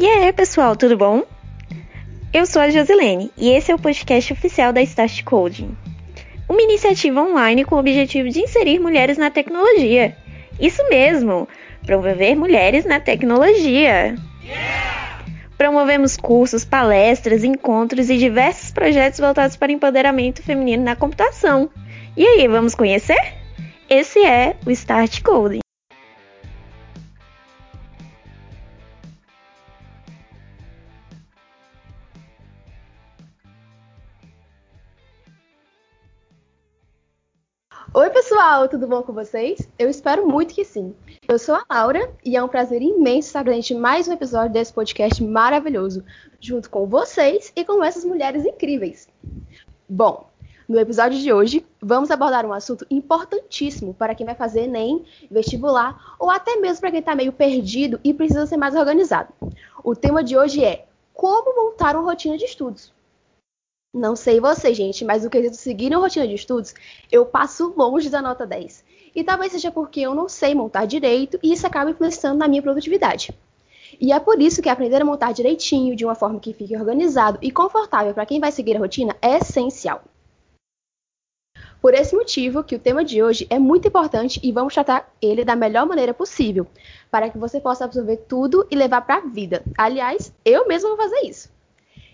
E aí, pessoal, tudo bom? Eu sou a Josilene e esse é o podcast oficial da Start Coding, uma iniciativa online com o objetivo de inserir mulheres na tecnologia. Isso mesmo, promover mulheres na tecnologia. Promovemos cursos, palestras, encontros e diversos projetos voltados para empoderamento feminino na computação. E aí, vamos conhecer? Esse é o Start Coding. Oi, pessoal, tudo bom com vocês? Eu espero muito que sim. Eu sou a Laura e é um prazer imenso estar presente em mais um episódio desse podcast maravilhoso, junto com vocês e com essas mulheres incríveis. Bom, no episódio de hoje, vamos abordar um assunto importantíssimo para quem vai fazer Enem, vestibular ou até mesmo para quem está meio perdido e precisa ser mais organizado. O tema de hoje é como montar uma rotina de estudos. Não sei você, gente, mas no quesito seguir uma rotina de estudos, eu passo longe da nota 10. E talvez seja porque eu não sei montar direito e isso acaba influenciando na minha produtividade. E é por isso que aprender a montar direitinho, de uma forma que fique organizado e confortável para quem vai seguir a rotina, é essencial. Por esse motivo que o tema de hoje é muito importante e vamos tratar ele da melhor maneira possível, para que você possa absorver tudo e levar para a vida. Aliás, eu mesmo vou fazer isso.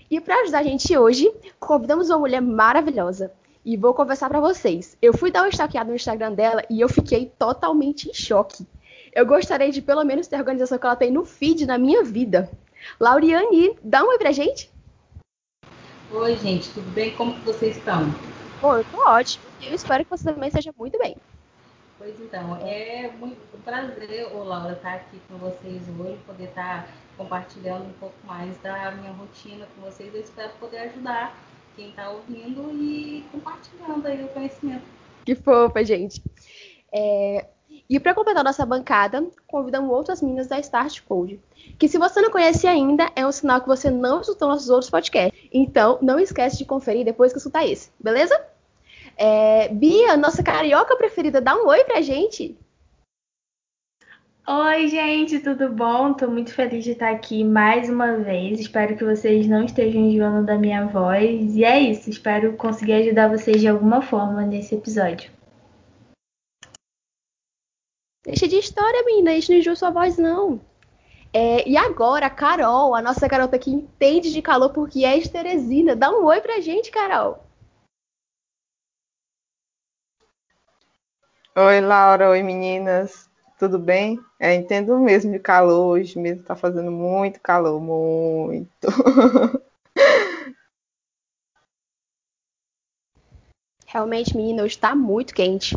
E para ajudar a gente hoje, convidamos uma mulher maravilhosa. E vou conversar para vocês. Eu fui dar uma stalkeada no Instagram dela e eu fiquei totalmente em choque. Eu gostaria de pelo menos ter a organização que ela tem no feed na minha vida. Lauriane, dá um oi pra gente. Oi, gente, tudo bem? Como que vocês estão? Pô, eu tô ótimo. Eu espero que você também esteja muito bem. Pois então, é muito um prazer, ô Laura, estar aqui com vocês hoje, poder estar compartilhando um pouco mais da minha rotina com vocês. Eu espero poder ajudar quem está ouvindo e compartilhando aí o conhecimento. Que fofa, gente. É... E para completar nossa bancada, convidamos outras meninas da Start Code, que se você não conhece ainda, é um sinal que você não escutou nossos outros podcasts. Então, não esquece de conferir depois que escutar esse, beleza? É... Bia, nossa carioca preferida, dá um oi pra gente. Oi, gente, tudo bom? Tô muito feliz de estar aqui mais uma vez. Espero que vocês não estejam enjoando da minha voz. E é isso, espero conseguir ajudar vocês de alguma forma nesse episódio. Deixa de história, menina, a gente não enjoa sua voz, não. É, e agora, a Carol, a nossa garota que entende de calor porque é de Teresina. Dá um oi pra gente, Carol. Oi, Laura. Oi, meninas tudo bem? É, entendo mesmo de calor, hoje mesmo está fazendo muito calor, muito. Realmente, menina, hoje está muito quente.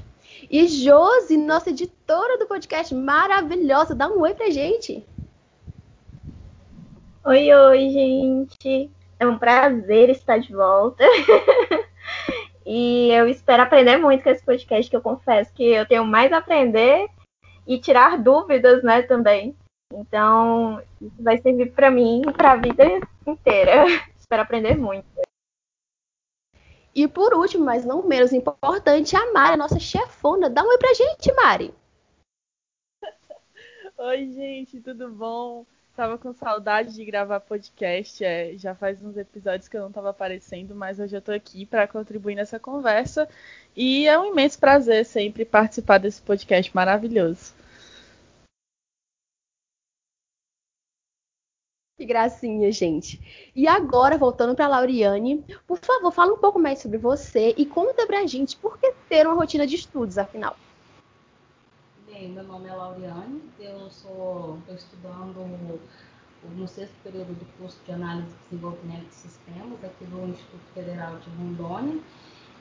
E Josi, nossa editora do podcast maravilhosa, dá um oi pra gente. Oi, oi, gente. É um prazer estar de volta. e eu espero aprender muito com esse podcast, que eu confesso que eu tenho mais a aprender e tirar dúvidas, né, também. Então, isso vai servir para mim para a vida inteira. Espero aprender muito. E por último, mas não menos importante, a Mari, a nossa chefona. Dá um oi pra gente, Mari. Oi, gente, tudo bom? Tava com saudade de gravar podcast. É, já faz uns episódios que eu não estava aparecendo, mas hoje eu tô aqui para contribuir nessa conversa. E é um imenso prazer sempre participar desse podcast maravilhoso. Que gracinha, gente. E agora, voltando para Lauriane, por favor, fala um pouco mais sobre você e conta pra gente por que ter uma rotina de estudos, afinal. Bem, meu nome é Lauriane, eu sou estudando no sexto período do curso de análise e desenvolvimento de sistemas aqui do Instituto Federal de Rondônia.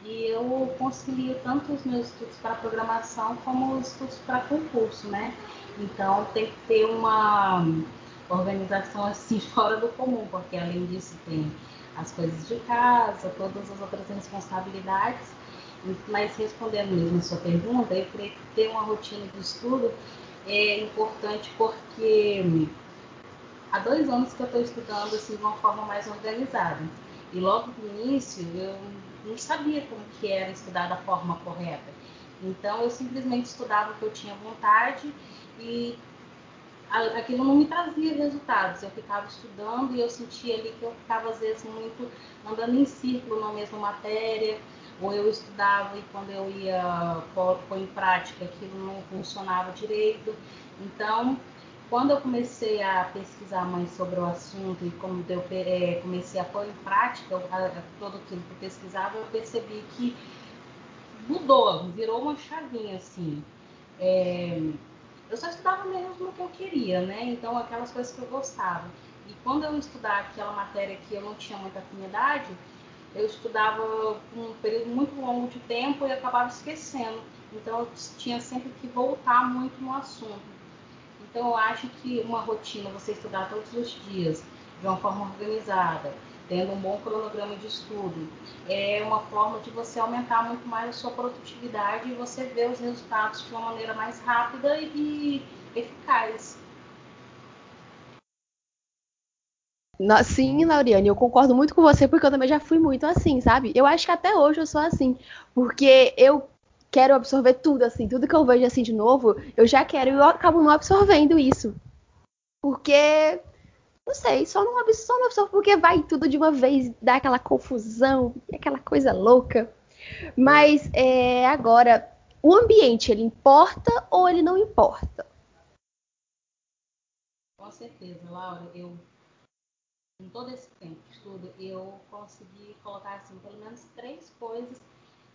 E eu concilio tanto os meus estudos para programação como os estudos para concurso, né? Então tem que ter uma organização assim fora do comum, porque além disso tem as coisas de casa, todas as outras responsabilidades. Mas respondendo mesmo a sua pergunta, eu creio que ter uma rotina de estudo é importante porque há dois anos que eu estou estudando assim, de uma forma mais organizada. E logo no início eu não sabia como que era estudar da forma correta. Então eu simplesmente estudava o que eu tinha vontade e aquilo não me trazia resultados. Eu ficava estudando e eu sentia ali que eu ficava, às vezes, muito andando em círculo na mesma matéria, ou eu estudava e quando eu ia pôr em prática aquilo não funcionava direito. Então, quando eu comecei a pesquisar mais sobre o assunto e como eu é, comecei a pôr em prática todo aquilo que eu pesquisava, eu percebi que mudou, virou uma chavinha assim. É, eu só estudava mesmo o que eu queria, né? Então, aquelas coisas que eu gostava. E quando eu estudava aquela matéria que eu não tinha muita afinidade, eu estudava um período muito longo de tempo e acabava esquecendo. Então, eu tinha sempre que voltar muito no assunto. Então, eu acho que uma rotina, você estudar todos os dias, de uma forma organizada, tendo um bom cronograma de estudo, é uma forma de você aumentar muito mais a sua produtividade e você ver os resultados de uma maneira mais rápida e eficaz. Sim, Lauriane, eu concordo muito com você, porque eu também já fui muito assim, sabe? Eu acho que até hoje eu sou assim, porque eu quero absorver tudo, assim, tudo que eu vejo assim de novo, eu já quero e eu acabo não absorvendo isso. Porque, não sei, só não, não absorvo porque vai tudo de uma vez, dá aquela confusão, aquela coisa louca. Mas é, agora, o ambiente, ele importa ou ele não importa? Com certeza, Laura, eu em todo esse tempo de estudo, eu consegui colocar assim pelo menos três coisas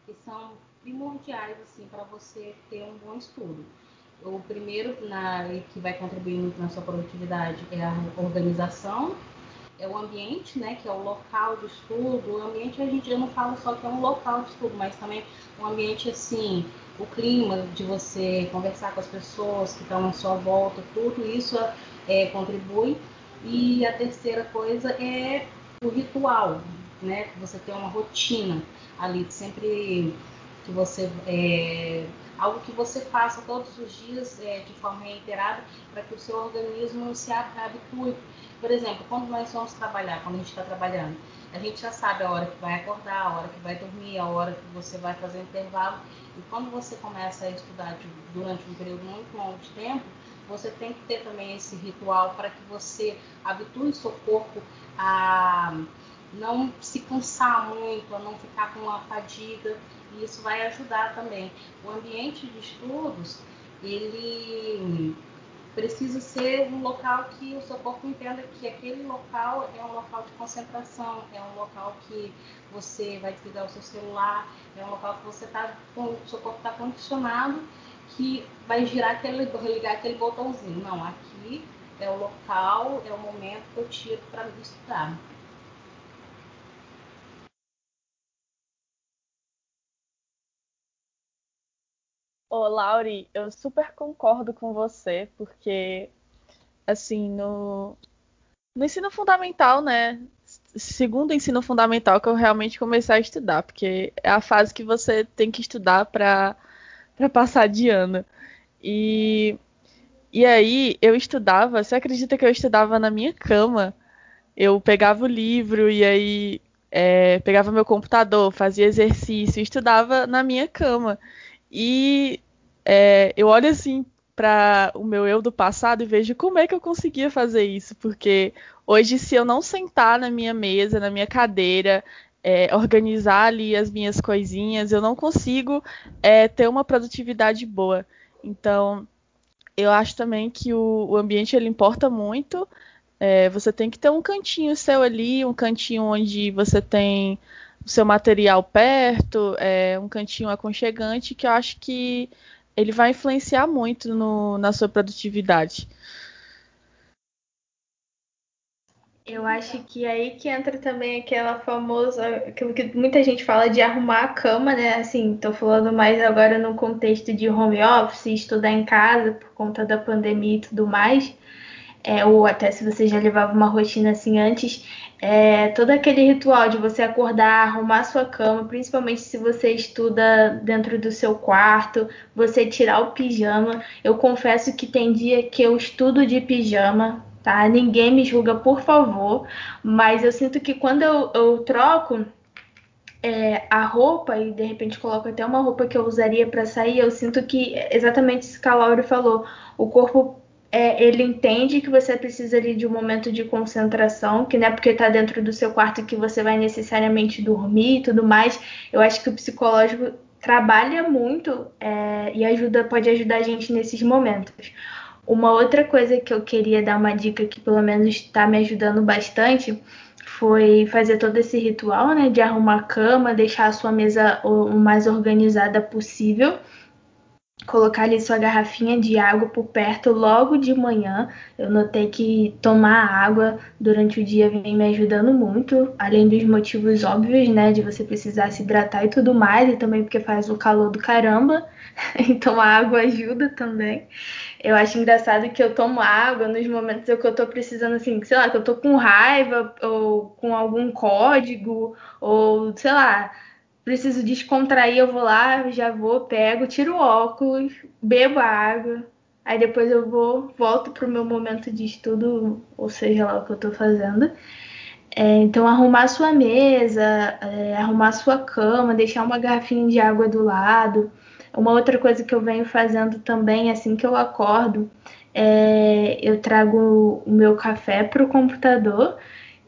que são primordiais assim para você ter um bom estudo. O primeiro na, que vai contribuir muito na sua produtividade é a organização, é o ambiente, né, que é o local de estudo. O ambiente a gente não fala só que é um local de estudo, mas também um ambiente assim, o clima de você conversar com as pessoas que estão à sua volta, tudo isso é, contribui. E a terceira coisa é o ritual, né? Você tem uma rotina ali, sempre que você é, algo que você faça todos os dias é, de forma reiterada para que o seu organismo se habitue. Por exemplo, quando nós vamos trabalhar, quando a gente está trabalhando, a gente já sabe a hora que vai acordar, a hora que vai dormir, a hora que você vai fazer intervalo. E quando você começa a estudar de, durante um período muito longo de tempo, você tem que ter também esse ritual para que você habitue o seu corpo a não se cansar muito, a não ficar com uma fadiga, e isso vai ajudar também. O ambiente de estudos, ele precisa ser um local que o seu corpo entenda que aquele local é um local de concentração, é um local que você vai desligar o seu celular, é um local que você tá o seu corpo está condicionado, que vai girar aquele, ligar aquele botãozinho. Não, aqui é o local, é o momento que eu tiro para estudar. Ô, Lauri, eu super concordo com você, porque, assim, no, no ensino fundamental, né? Segundo ensino fundamental que eu realmente comecei a estudar, porque é a fase que você tem que estudar para passar de ano. E, e aí eu estudava, você acredita que eu estudava na minha cama? Eu pegava o livro e aí é, pegava meu computador, fazia exercício, estudava na minha cama. E é, eu olho assim para o meu eu do passado e vejo como é que eu conseguia fazer isso, porque hoje, se eu não sentar na minha mesa, na minha cadeira, é, organizar ali as minhas coisinhas, eu não consigo é, ter uma produtividade boa. Então, eu acho também que o, o ambiente ele importa muito. É, você tem que ter um cantinho seu ali, um cantinho onde você tem o seu material perto, é, um cantinho aconchegante, que eu acho que ele vai influenciar muito no, na sua produtividade. Eu acho que aí que entra também aquela famosa, aquilo que muita gente fala de arrumar a cama, né? Assim, tô falando mais agora no contexto de home office, estudar em casa por conta da pandemia e tudo mais. É, ou até se você já levava uma rotina assim antes, é, todo aquele ritual de você acordar, arrumar sua cama, principalmente se você estuda dentro do seu quarto, você tirar o pijama. Eu confesso que tem dia que eu estudo de pijama, tá? Ninguém me julga, por favor, mas eu sinto que quando eu, eu troco é, a roupa e de repente coloco até uma roupa que eu usaria para sair, eu sinto que exatamente isso que a Laura falou, o corpo é, ele entende que você precisa ali de um momento de concentração, que não é porque está dentro do seu quarto que você vai necessariamente dormir e tudo mais. Eu acho que o psicológico trabalha muito é, e ajuda, pode ajudar a gente nesses momentos. Uma outra coisa que eu queria dar uma dica que pelo menos está me ajudando bastante foi fazer todo esse ritual, né, de arrumar a cama, deixar a sua mesa o mais organizada possível colocar ali sua garrafinha de água por perto logo de manhã. Eu notei que tomar água durante o dia vem me ajudando muito, além dos motivos óbvios, né, de você precisar se hidratar e tudo mais, e também porque faz o calor do caramba. Então a água ajuda também. Eu acho engraçado que eu tomo água nos momentos que eu tô precisando, assim, sei lá, que eu tô com raiva ou com algum código, ou sei lá, preciso descontrair, eu vou lá, já vou, pego, tiro o óculos, bebo a água, aí depois eu vou, volto pro meu momento de estudo, ou seja lá o que eu tô fazendo. É, então, arrumar sua mesa, é, arrumar sua cama, deixar uma garrafinha de água do lado. Uma outra coisa que eu venho fazendo também, assim que eu acordo, é, eu trago o meu café pro computador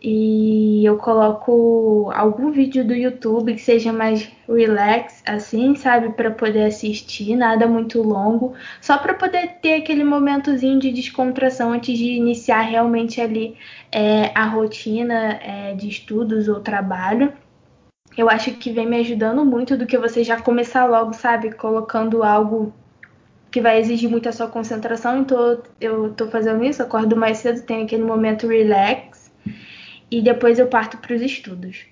e eu coloco algum vídeo do YouTube que seja mais relax, assim, sabe, para poder assistir, nada muito longo, só para poder ter aquele momentozinho de descontração antes de iniciar realmente ali é, a rotina é, de estudos ou trabalho. Eu acho que vem me ajudando muito do que você já começar logo, sabe, colocando algo que vai exigir muito a sua concentração. Então eu tô fazendo isso, acordo mais cedo, tenho aquele momento relax e depois eu parto para os estudos.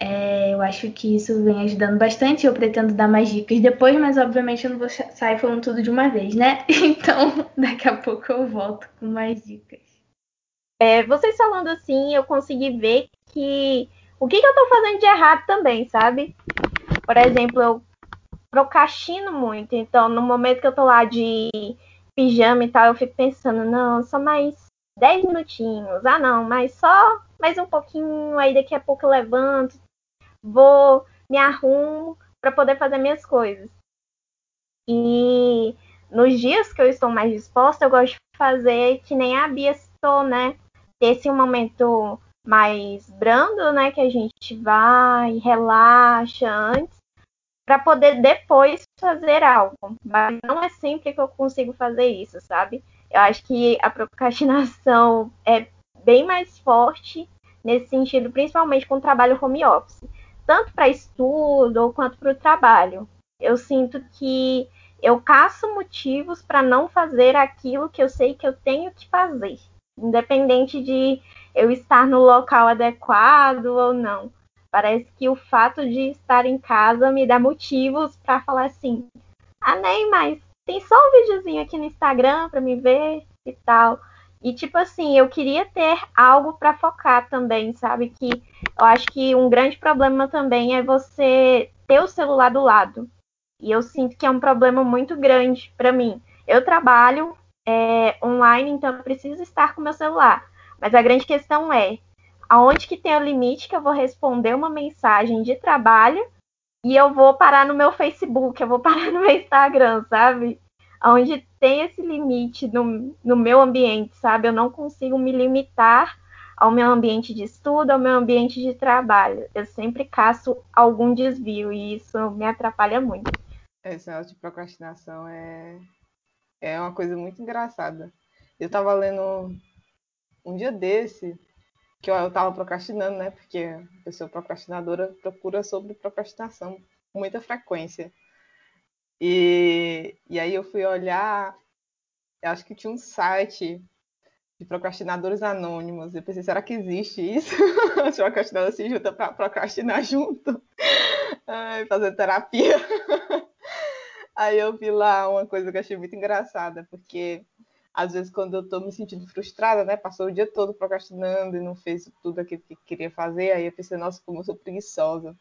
É, eu acho que isso vem ajudando bastante. Eu pretendo dar mais dicas depois, mas obviamente eu não vou sair falando tudo de uma vez, né? Então daqui a pouco eu volto com mais dicas. É, vocês falando assim, eu consegui ver que o que, que eu tô fazendo de errado também, sabe? Por exemplo, eu procrastino muito. Então, no momento que eu tô lá de pijama e tal, eu fico pensando, não, só mais 10 minutinhos. Ah, não, mas só mais um pouquinho, aí daqui a pouco eu levanto, vou, me arrumo para poder fazer minhas coisas. E nos dias que eu estou mais disposta, eu gosto de fazer que nem a Bia citou, né? Esse um momento mais brando, né? Que a gente vai, relaxa antes, para poder depois fazer algo. Mas não é sempre que eu consigo fazer isso, sabe? Eu acho que a procrastinação é bem mais forte nesse sentido, principalmente com o trabalho home office, tanto para estudo quanto para o trabalho. Eu sinto que eu caço motivos para não fazer aquilo que eu sei que eu tenho que fazer, independente de eu estar no local adequado ou não. Parece que o fato de estar em casa me dá motivos para falar assim: ah, nem, mas tem só um videozinho aqui no Instagram para me ver e tal. E tipo assim, eu queria ter algo para focar também, sabe? Que eu acho que um grande problema também é você ter o celular do lado. E eu sinto que é um problema muito grande para mim. Eu trabalho é, online, então eu preciso estar com meu celular. Mas a grande questão é aonde que tem o limite que eu vou responder uma mensagem de trabalho e eu vou parar no meu Facebook, eu vou parar no meu Instagram, sabe? onde tem esse limite no, no meu ambiente, sabe? Eu não consigo me limitar ao meu ambiente de estudo, ao meu ambiente de trabalho. Eu sempre caço algum desvio e isso me atrapalha muito. Esse negócio de procrastinação é, é uma coisa muito engraçada. Eu estava lendo um dia desse que eu estava procrastinando, né? Porque a pessoa procrastinadora procura sobre procrastinação com muita frequência. E, e aí eu fui olhar, acho que tinha um site de procrastinadores anônimos. Eu pensei, será que existe isso? Os procrastinadores se juntam para procrastinar junto, Ai, fazer terapia. Aí eu vi lá uma coisa que eu achei muito engraçada, porque às vezes quando eu estou me sentindo frustrada, né, passou o dia todo procrastinando e não fez tudo aquilo que queria fazer, aí eu pensei, nossa, como eu sou preguiçosa.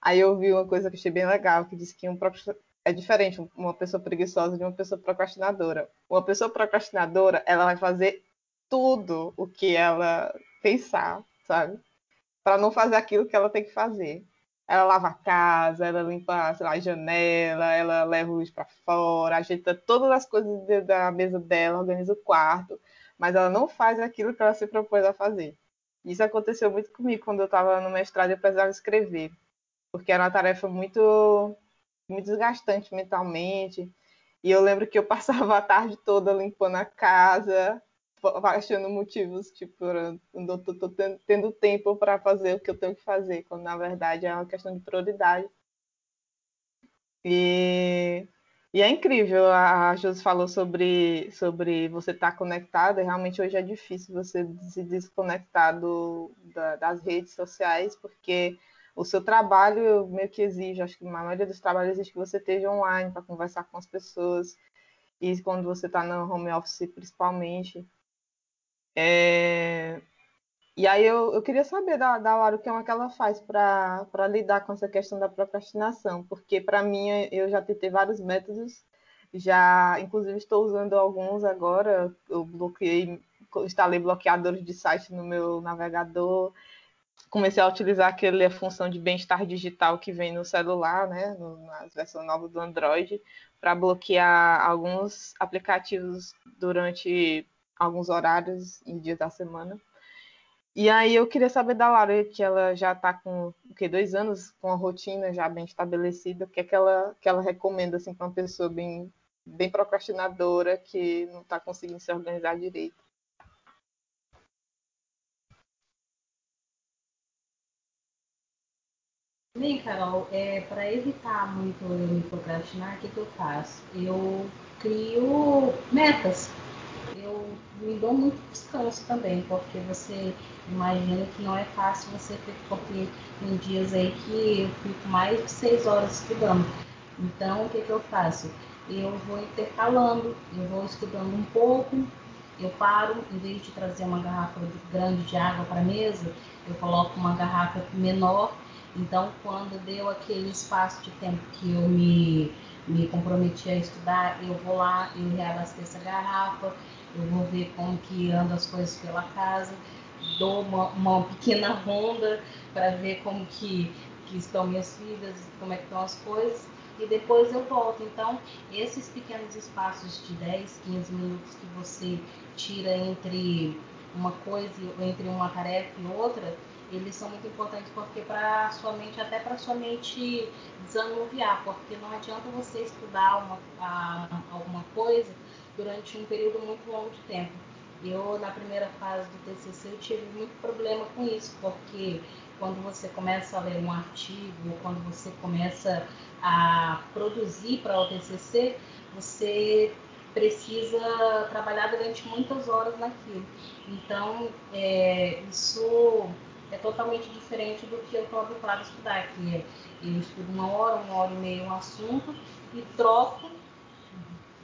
Aí eu vi uma coisa que achei bem legal, que disse que um é diferente uma pessoa preguiçosa de uma pessoa procrastinadora. Uma pessoa procrastinadora, ela vai fazer tudo o que ela pensar, sabe? Para não fazer aquilo que ela tem que fazer. ela lava a casa, ela limpa lá, a janela, ela leva luz para fora, ajeita todas as coisas da mesa dela, organiza o quarto, mas ela não faz aquilo que ela se propôs a fazer. Isso aconteceu muito comigo quando eu estava no mestrado e eu precisava escrever, porque era uma tarefa muito, muito desgastante mentalmente. E eu lembro que eu passava a tarde toda limpando a casa, achando motivos, tipo, eu não tô, tô tendo tempo para fazer o que eu tenho que fazer, quando na verdade é uma questão de prioridade. E, e é incrível, a, Josi falou sobre, sobre você estar tá conectado, e realmente hoje é difícil você se desconectar do, da, das redes sociais, porque o seu trabalho meio que exige, acho que a maioria dos trabalhos exige que você esteja online para conversar com as pessoas, e quando você está no home office principalmente. É... E aí eu, eu queria saber da, da Laura o que é que ela faz para lidar com essa questão da procrastinação, porque para mim eu já tentei vários métodos, já inclusive estou usando alguns agora, eu bloqueei, instalei bloqueadores de site no meu navegador, comecei a utilizar aquela função de bem-estar digital que vem no celular, né, no, na versão nova do Android, para bloquear alguns aplicativos durante alguns horários em dias da semana. E aí eu queria saber da Lara, que ela já está com o que, dois anos com a rotina já bem estabelecida, o que é que ela, que ela recomenda assim, para uma pessoa bem, bem procrastinadora que não está conseguindo se organizar direito? Bem, Carol, é, para evitar muito eu me procrastinar, o que, que eu faço? Eu crio metas eu me dou muito descanso também, porque você imagina que não é fácil você ter, porque tem dias aí que eu fico mais de seis horas estudando. Então, o que, que eu faço? Eu vou intercalando, eu vou estudando um pouco, eu paro, em vez de trazer uma garrafa grande de água para a mesa, eu coloco uma garrafa menor. Então, quando deu aquele espaço de tempo que eu me, me comprometi a estudar, eu vou lá, eu reabasteço a garrafa, eu vou ver como que andam as coisas pela casa, dou uma, uma pequena ronda para ver como que, que estão minhas filhas, como é que estão as coisas, e depois eu volto. Então, esses pequenos espaços de 10, 15 minutos que você tira entre uma coisa, entre uma tarefa e outra, eles são muito importantes porque para sua mente, até para sua mente desanuviar, porque não adianta você estudar uma, a, alguma coisa durante um período muito longo de tempo. Eu, na primeira fase do TCC, eu tive muito problema com isso, porque quando você começa a ler um artigo, quando você começa a produzir para o TCC, você precisa trabalhar durante muitas horas naquilo. Então, é, isso é totalmente diferente do que eu estou habituado a estudar, que é eu estudo uma hora, uma hora e meia um assunto e troco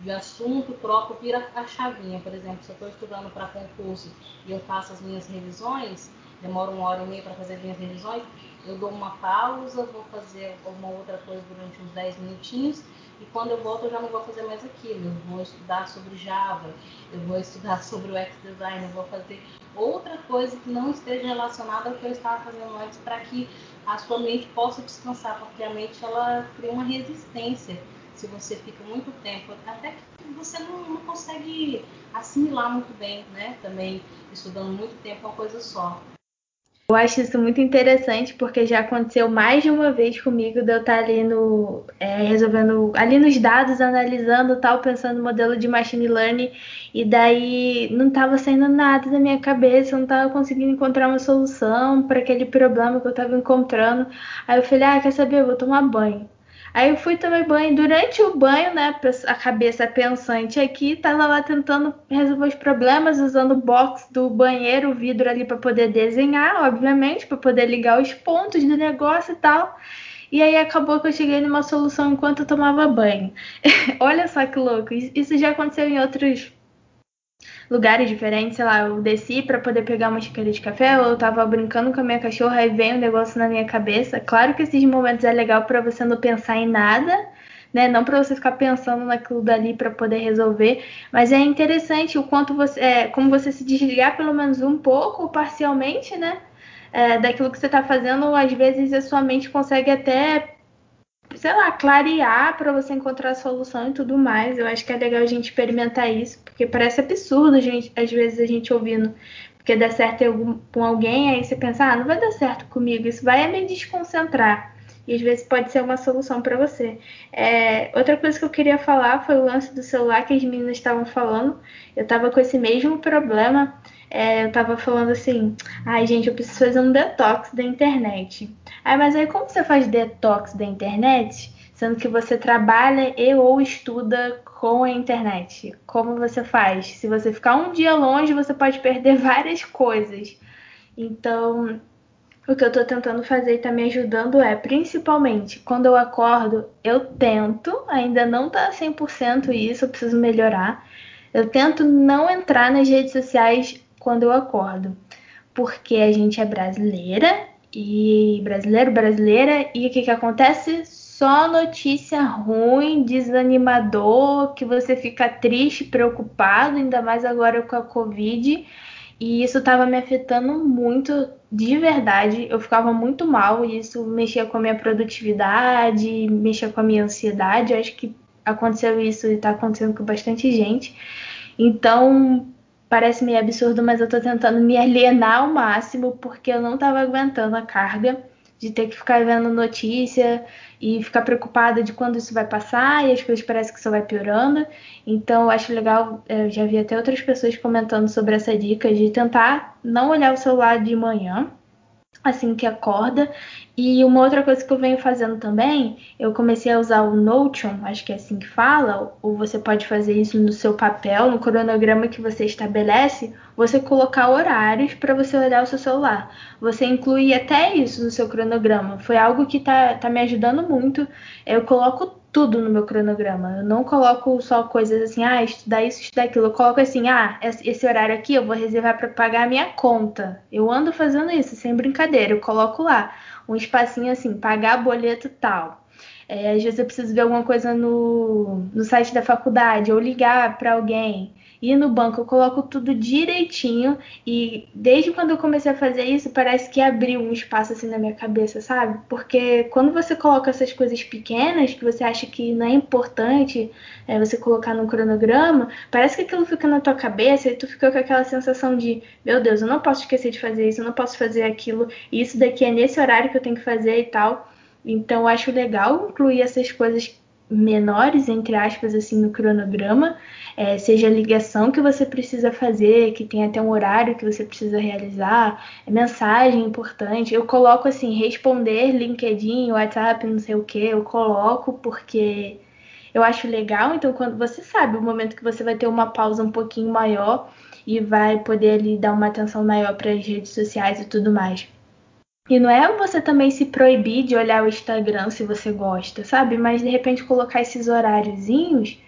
de assunto, troco, vira a chavinha. Por exemplo, se eu estou estudando para concurso e eu faço as minhas revisões, demoro uma hora e meia para fazer as minhas revisões, eu dou uma pausa, vou fazer alguma outra coisa durante uns 10 minutinhos e quando eu volto eu já não vou fazer mais aquilo. Eu vou estudar sobre Java, eu vou estudar sobre o X-Design, eu vou fazer outra coisa que não esteja relacionada ao que eu estava fazendo antes para que a sua mente possa descansar, porque a mente ela cria uma resistência se você fica muito tempo, até que você não, não consegue assimilar muito bem, né? Também estudando muito tempo uma coisa só. Eu acho isso muito interessante porque já aconteceu mais de uma vez comigo de eu estar ali no é, resolvendo ali nos dados, analisando tal, pensando no modelo de machine learning e daí não estava saindo nada da minha cabeça, eu não estava conseguindo encontrar uma solução para aquele problema que eu estava encontrando. Aí eu falei, ah, quer saber, eu vou tomar banho. Aí eu fui tomar banho. Durante o banho, né, a cabeça pensante aqui, tava lá tentando resolver os problemas, usando o box do banheiro, o vidro ali para poder desenhar, obviamente, para poder ligar os pontos do negócio e tal. E aí acabou que eu cheguei numa solução enquanto eu tomava banho. Olha só que louco. Isso já aconteceu em outros lugares diferentes, sei lá, eu desci para poder pegar uma xícara de café, ou eu tava brincando com a minha cachorra e vem um negócio na minha cabeça. Claro que esses momentos é legal para você não pensar em nada, né? Não para você ficar pensando naquilo dali para poder resolver, mas é interessante o quanto você, é, como você se desligar pelo menos um pouco, parcialmente, né? é, daquilo que você está fazendo, às vezes a sua mente consegue até, sei lá, clarear para você encontrar a solução e tudo mais. Eu acho que é legal a gente experimentar isso, porque parece absurdo, gente, às vezes, a gente ouvindo porque dá certo com alguém, aí você pensa, ah, não vai dar certo comigo, isso vai me desconcentrar. E às vezes pode ser uma solução para você. É, outra coisa que eu queria falar foi o lance do celular que as meninas estavam falando. Eu estava com esse mesmo problema. É, eu estava falando assim, ai gente, eu preciso fazer um detox da internet. Aí, mas aí como você faz detox da internet, sendo que você trabalha e ou estuda com a internet? Como você faz? Se você ficar um dia longe, você pode perder várias coisas. Então, o que eu estou tentando fazer e está me ajudando é, principalmente, quando eu acordo, eu tento, ainda não tá 100% isso, eu preciso melhorar. Eu tento não entrar nas redes sociais quando eu acordo, porque a gente é brasileira e brasileiro, brasileira, e o que que acontece? Só notícia ruim, desanimador, que você fica triste, preocupado, ainda mais agora com a Covid. E isso estava me afetando muito, de verdade. Eu ficava muito mal e isso mexia com a minha produtividade, mexia com a minha ansiedade. Eu acho que aconteceu isso e está acontecendo com bastante gente. Então, parece meio absurdo, mas eu estou tentando me alienar ao máximo porque eu não estava aguentando a carga de ter que ficar vendo notícia e ficar preocupada de quando isso vai passar e as coisas parecem que só vai piorando. Então eu acho legal, eu já vi até outras pessoas comentando sobre essa dica de tentar não olhar o celular de manhã assim que acorda. E uma outra coisa que eu venho fazendo também, eu comecei a usar o Notion, acho que é assim que fala, ou você pode fazer isso no seu papel, no cronograma que você estabelece, você colocar horários para você olhar o seu celular. Você inclui até isso no seu cronograma. Foi algo que tá, tá me ajudando muito. Eu coloco tudo no meu cronograma. Eu não coloco só coisas assim, ah, estudar isso, estudar aquilo. Eu coloco assim, ah, esse horário aqui eu vou reservar para pagar a minha conta. Eu ando fazendo isso, sem brincadeira. Eu coloco lá um espacinho assim, pagar boleto tal. É, às vezes eu preciso ver alguma coisa no, no site da faculdade ou ligar para alguém ir no banco, eu coloco tudo direitinho e desde quando eu comecei a fazer isso, parece que abriu um espaço assim na minha cabeça, sabe? Porque quando você coloca essas coisas pequenas que você acha que não é importante é, você colocar no cronograma, parece que aquilo fica na tua cabeça e tu fica com aquela sensação de, meu Deus, eu não posso esquecer de fazer isso, eu não posso fazer aquilo, e isso daqui é nesse horário que eu tenho que fazer e tal. Então, acho legal incluir essas coisas menores, entre aspas, assim, no cronograma, é, seja a ligação que você precisa fazer, que tem até um horário que você precisa realizar, é mensagem importante. Eu coloco assim, responder LinkedIn, WhatsApp, não sei o que, eu coloco porque eu acho legal. Então, quando você sabe o momento que você vai ter uma pausa um pouquinho maior e vai poder ali dar uma atenção maior para as redes sociais e tudo mais. E não é você também se proibir de olhar o Instagram se você gosta, sabe? Mas de repente colocar esses horáriozinhos,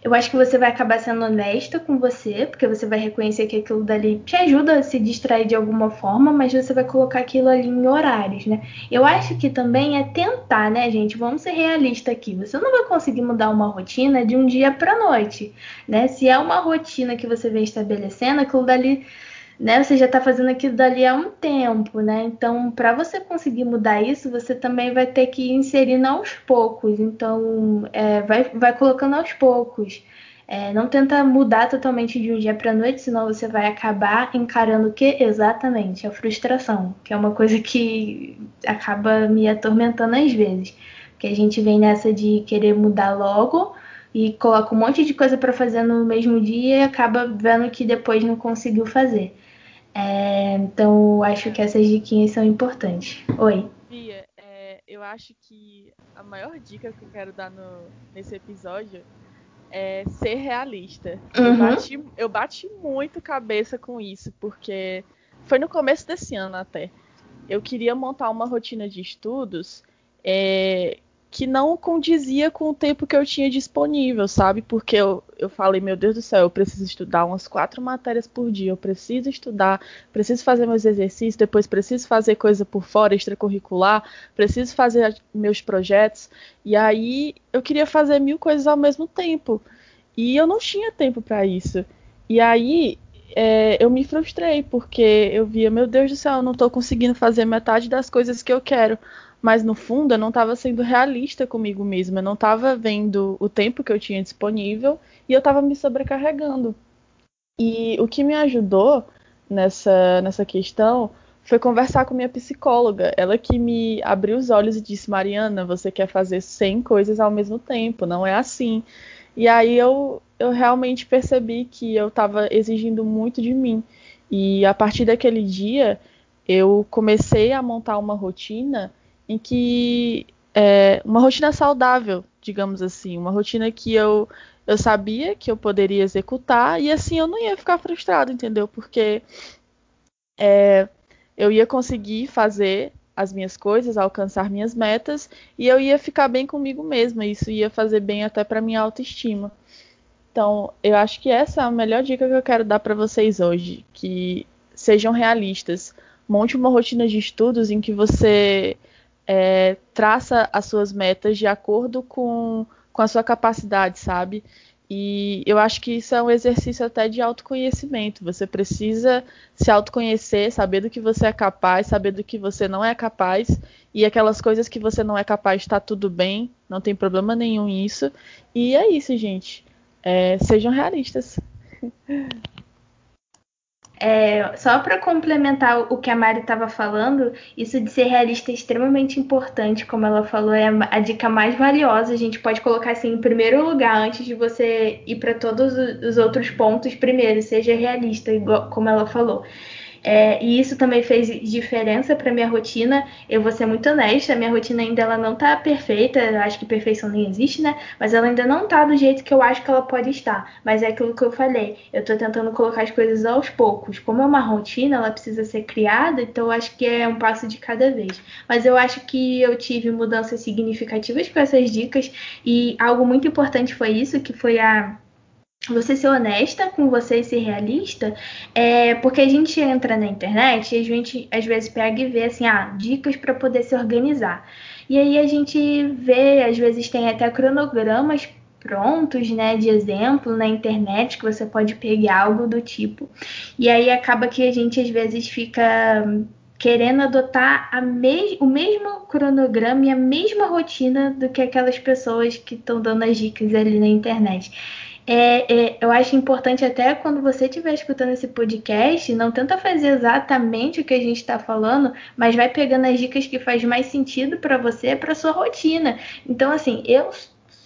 eu acho que você vai acabar sendo honesta com você, porque você vai reconhecer que aquilo dali te ajuda a se distrair de alguma forma, mas você vai colocar aquilo ali em horários, né? Eu acho que também é tentar, né, gente? Vamos ser realistas aqui. Você não vai conseguir mudar uma rotina de um dia para noite, né? Se é uma rotina que você vem estabelecendo, aquilo dali né? Você já está fazendo aquilo dali há um tempo, né? Então, para você conseguir mudar isso, você também vai ter que ir inserindo aos poucos. Então, é, vai, vai colocando aos poucos. É, não tenta mudar totalmente de um dia para noite, senão você vai acabar encarando o que exatamente a frustração, que é uma coisa que acaba me atormentando às vezes, porque a gente vem nessa de querer mudar logo e coloca um monte de coisa para fazer no mesmo dia e acaba vendo que depois não conseguiu fazer. É, então, acho que essas diquinhas são importantes. Oi. Bia, é, eu acho que a maior dica que eu quero dar no, nesse episódio é ser realista. Uhum. Eu, bati, eu bati muito cabeça com isso, porque foi no começo desse ano até. Eu queria montar uma rotina de estudos é, que não condizia com o tempo que eu tinha disponível, sabe? Porque eu, eu falei, meu Deus do céu, eu preciso estudar umas quatro matérias por dia, eu preciso estudar, preciso fazer meus exercícios, depois preciso fazer coisa por fora, extracurricular, preciso fazer meus projetos. E aí eu queria fazer mil coisas ao mesmo tempo. E eu não tinha tempo para isso. E aí é, eu me frustrei, porque eu via, meu Deus do céu, eu não estou conseguindo fazer metade das coisas que eu quero. Mas no fundo eu não estava sendo realista comigo mesma, eu não estava vendo o tempo que eu tinha disponível e eu estava me sobrecarregando. E o que me ajudou nessa, nessa questão foi conversar com minha psicóloga. Ela que me abriu os olhos e disse: Mariana, você quer fazer 100 coisas ao mesmo tempo, não é assim. E aí eu, eu realmente percebi que eu estava exigindo muito de mim. E a partir daquele dia, eu comecei a montar uma rotina em que. É, uma rotina saudável, digamos assim. Uma rotina que eu, eu sabia que eu poderia executar e assim eu não ia ficar frustrado, entendeu? Porque é, eu ia conseguir fazer as minhas coisas, alcançar minhas metas e eu ia ficar bem comigo mesma. Isso ia fazer bem até para minha autoestima. Então, eu acho que essa é a melhor dica que eu quero dar para vocês hoje, que sejam realistas. Monte uma rotina de estudos em que você é, traça as suas metas de acordo com, com a sua capacidade, sabe? E eu acho que isso é um exercício até de autoconhecimento. Você precisa se autoconhecer, saber do que você é capaz, saber do que você não é capaz. E aquelas coisas que você não é capaz, está tudo bem, não tem problema nenhum nisso. E é isso, gente. É, sejam realistas. É, só para complementar o que a Mari estava falando, isso de ser realista é extremamente importante, como ela falou, é a dica mais valiosa. A gente pode colocar assim em primeiro lugar antes de você ir para todos os outros pontos. Primeiro, seja realista, igual, como ela falou. É, e isso também fez diferença para minha rotina. Eu vou ser muito honesta, minha rotina ainda ela não tá perfeita, eu acho que perfeição nem existe, né? Mas ela ainda não tá do jeito que eu acho que ela pode estar. Mas é aquilo que eu falei, eu tô tentando colocar as coisas aos poucos. Como é uma rotina, ela precisa ser criada, então eu acho que é um passo de cada vez. Mas eu acho que eu tive mudanças significativas com essas dicas e algo muito importante foi isso, que foi a você ser honesta com você e ser realista, é porque a gente entra na internet e a gente às vezes pega e vê assim, ah, dicas para poder se organizar. E aí a gente vê, às vezes tem até cronogramas prontos, né, de exemplo na internet que você pode pegar algo do tipo. E aí acaba que a gente às vezes fica querendo adotar me o mesmo cronograma e a mesma rotina do que aquelas pessoas que estão dando as dicas ali na internet. É, é, eu acho importante até quando você estiver escutando esse podcast, não tenta fazer exatamente o que a gente está falando, mas vai pegando as dicas que faz mais sentido para você, para sua rotina. Então, assim, eu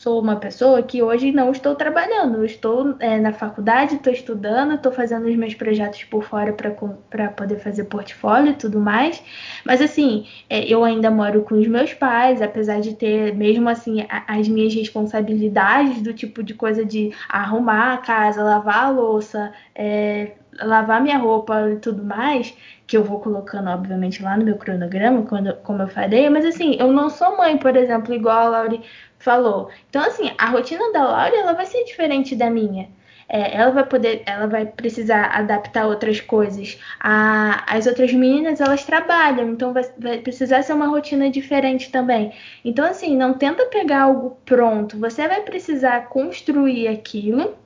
sou uma pessoa que hoje não estou trabalhando, eu estou é, na faculdade, estou estudando, estou fazendo os meus projetos por fora para poder fazer portfólio e tudo mais. Mas assim, é, eu ainda moro com os meus pais, apesar de ter mesmo assim a, as minhas responsabilidades do tipo de coisa de arrumar a casa, lavar a louça, é, lavar minha roupa e tudo mais, que eu vou colocando, obviamente, lá no meu cronograma, quando, como eu falei, mas assim, eu não sou mãe, por exemplo, igual a Lauri falou. Então, assim, a rotina da Laura ela vai ser diferente da minha. É, ela vai poder, ela vai precisar adaptar outras coisas. A, as outras meninas elas trabalham, então vai, vai, precisar ser uma rotina diferente também. Então assim, não tenta pegar algo pronto. Você vai precisar construir aquilo.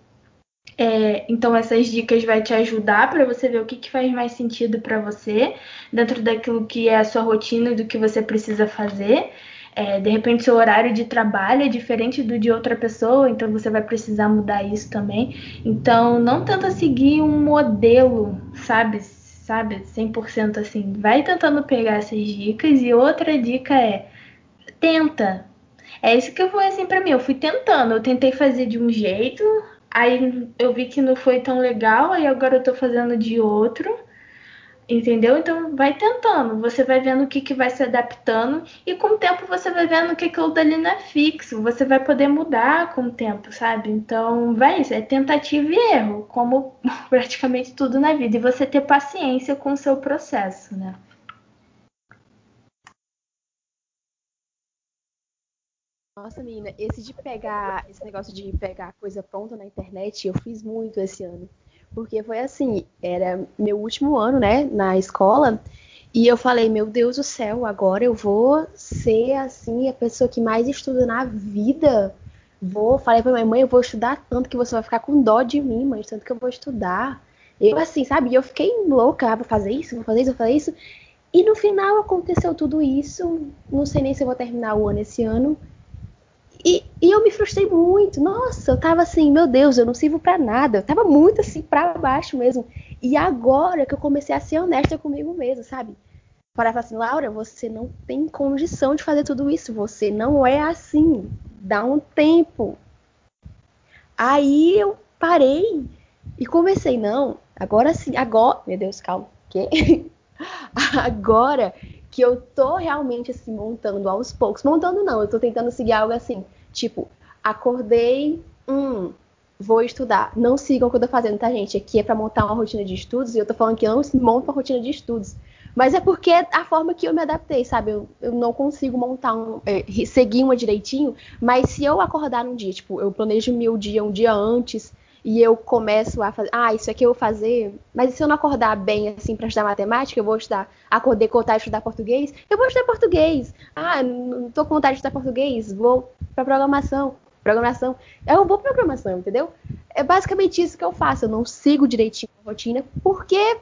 É, então essas dicas vai te ajudar para você ver o que, que faz mais sentido para você dentro daquilo que é a sua rotina e do que você precisa fazer. É, de repente, seu horário de trabalho é diferente do de outra pessoa, então você vai precisar mudar isso também. Então, não tenta seguir um modelo, sabe? Sabe? 100% assim. Vai tentando pegar essas dicas. E outra dica é: tenta. É isso que foi assim para mim. Eu fui tentando. Eu tentei fazer de um jeito, aí eu vi que não foi tão legal, aí agora eu tô fazendo de outro. Entendeu? Então vai tentando, você vai vendo o que, que vai se adaptando e com o tempo você vai vendo que aquilo dali não é fixo, você vai poder mudar com o tempo, sabe? Então vai isso, é tentativa e erro, como praticamente tudo na vida, e você ter paciência com o seu processo, né? Nossa, menina, esse de pegar, esse negócio de pegar coisa pronta na internet, eu fiz muito esse ano. Porque foi assim, era meu último ano, né, na escola, e eu falei, meu Deus do céu, agora eu vou ser assim a pessoa que mais estuda na vida. Vou, falei pra minha mãe, eu vou estudar tanto que você vai ficar com dó de mim, mãe, tanto que eu vou estudar. Eu assim, sabe? Eu fiquei louca, ah, vou fazer isso, vou fazer isso, vou fazer isso. E no final aconteceu tudo isso. Não sei nem se eu vou terminar o ano esse ano. E, e, eu me frustrei muito. Nossa, eu tava assim, meu Deus, eu não sirvo para nada. Eu tava muito assim para baixo mesmo. E agora que eu comecei a ser honesta comigo mesmo, sabe? Para falar assim, Laura, você não tem condição de fazer tudo isso. Você não é assim. Dá um tempo. Aí eu parei e comecei, não, agora sim, agora. Meu Deus, calma. Que? agora que eu tô realmente assim montando aos poucos. Montando não, eu tô tentando seguir algo assim, tipo, acordei, hum, vou estudar. Não sigam o que eu tô fazendo, tá, gente? Aqui é para montar uma rotina de estudos e eu tô falando que eu não monto uma rotina de estudos. Mas é porque é a forma que eu me adaptei, sabe? Eu, eu não consigo montar um. É, seguir uma direitinho, mas se eu acordar um dia, tipo, eu planejo meu dia um dia antes e eu começo a fazer, ah, isso aqui eu vou fazer, mas se eu não acordar bem, assim, para estudar matemática, eu vou estudar, acordei com vontade de estudar português, eu vou estudar português. Ah, não tô com vontade de estudar português, vou para programação. Programação, eu vou pra programação, entendeu? É basicamente isso que eu faço, eu não sigo direitinho a rotina, porque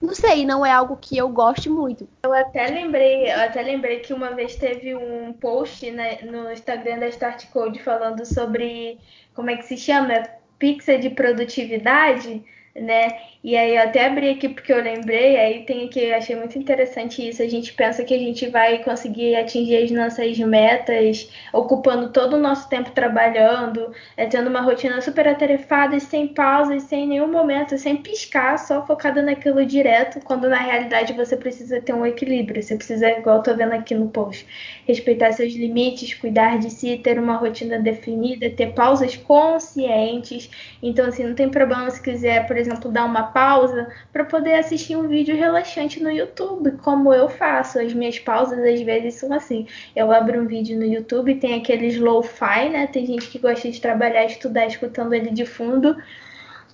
não sei, não é algo que eu goste muito. Eu até lembrei, eu até lembrei que uma vez teve um post né, no Instagram da Start Code falando sobre como é que se chama? Pixel de produtividade né? E aí eu até abri aqui porque eu lembrei, aí tem aqui, eu achei muito interessante isso. A gente pensa que a gente vai conseguir atingir as nossas metas ocupando todo o nosso tempo trabalhando, é, tendo uma rotina super atarefada, sem pausas, sem nenhum momento, sem piscar, só focada naquilo direto, quando na realidade você precisa ter um equilíbrio. Você precisa, igual eu tô vendo aqui no post, respeitar seus limites, cuidar de si, ter uma rotina definida, ter pausas conscientes. Então, assim, não tem problema se quiser, por exemplo, dar uma pausa para poder assistir um vídeo relaxante no YouTube, como eu faço. As minhas pausas às vezes são assim: eu abro um vídeo no YouTube, tem aqueles low-fi, né? Tem gente que gosta de trabalhar, estudar escutando ele de fundo.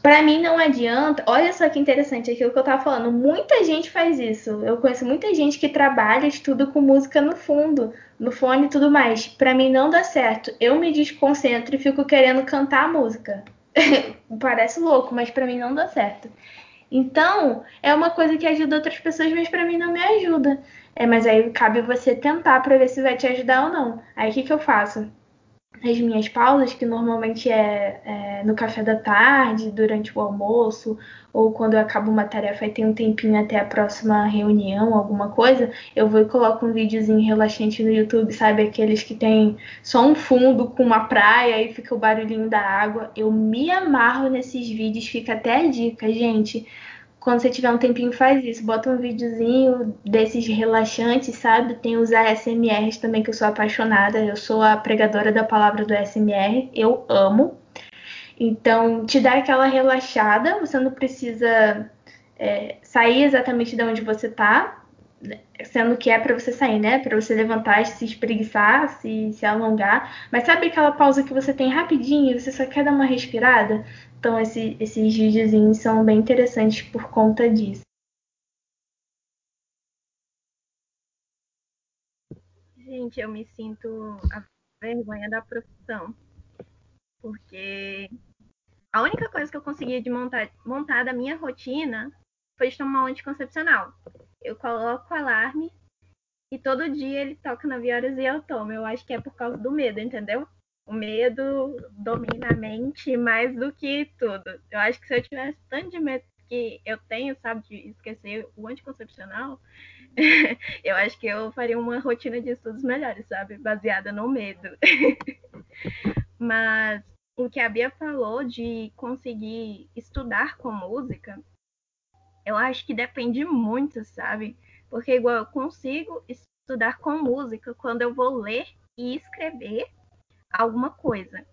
Para mim não adianta. Olha só que interessante aquilo que eu tava falando. Muita gente faz isso. Eu conheço muita gente que trabalha, estuda com música no fundo, no fone e tudo mais. Para mim não dá certo. Eu me desconcentro e fico querendo cantar a música. Parece louco, mas para mim não dá certo. Então, é uma coisa que ajuda outras pessoas, mas para mim não me ajuda. É, mas aí cabe você tentar para ver se vai te ajudar ou não. Aí o que, que eu faço? as minhas pausas, que normalmente é, é, no café da tarde, durante o almoço, ou quando eu acabo uma tarefa e tenho um tempinho até a próxima reunião, alguma coisa, eu vou e coloco um videozinho relaxante no YouTube, sabe? Aqueles que tem só um fundo com uma praia e fica o barulhinho da água. Eu me amarro nesses vídeos, fica até a dica, gente quando você tiver um tempinho, faz isso. Bota um videozinho desses relaxantes, sabe? Tem os ASMRs também, que eu sou apaixonada. Eu sou a pregadora da palavra do ASMR. Eu amo. Então, te dá aquela relaxada. Você não precisa é, sair exatamente de onde você tá. Sendo que é para você sair, né? Para você levantar, se espreguiçar, se, se alongar. Mas sabe aquela pausa que você tem rapidinho e você só quer dar uma respirada? Então esse, esses videozinhos são bem interessantes por conta disso. Gente, eu me sinto a vergonha da profissão. Porque a única coisa que eu consegui de montar, montar da minha rotina foi de tomar um anticoncepcional. Eu coloco o alarme e todo dia ele toca na horas e eu tomo. Eu acho que é por causa do medo, entendeu? o medo domina a mente mais do que tudo. Eu acho que se eu tivesse tanto de medo que eu tenho, sabe, de esquecer o anticoncepcional, eu acho que eu faria uma rotina de estudos melhores, sabe, baseada no medo. Mas o que a Bia falou de conseguir estudar com música, eu acho que depende muito, sabe? Porque igual eu consigo estudar com música quando eu vou ler e escrever alguma coisa.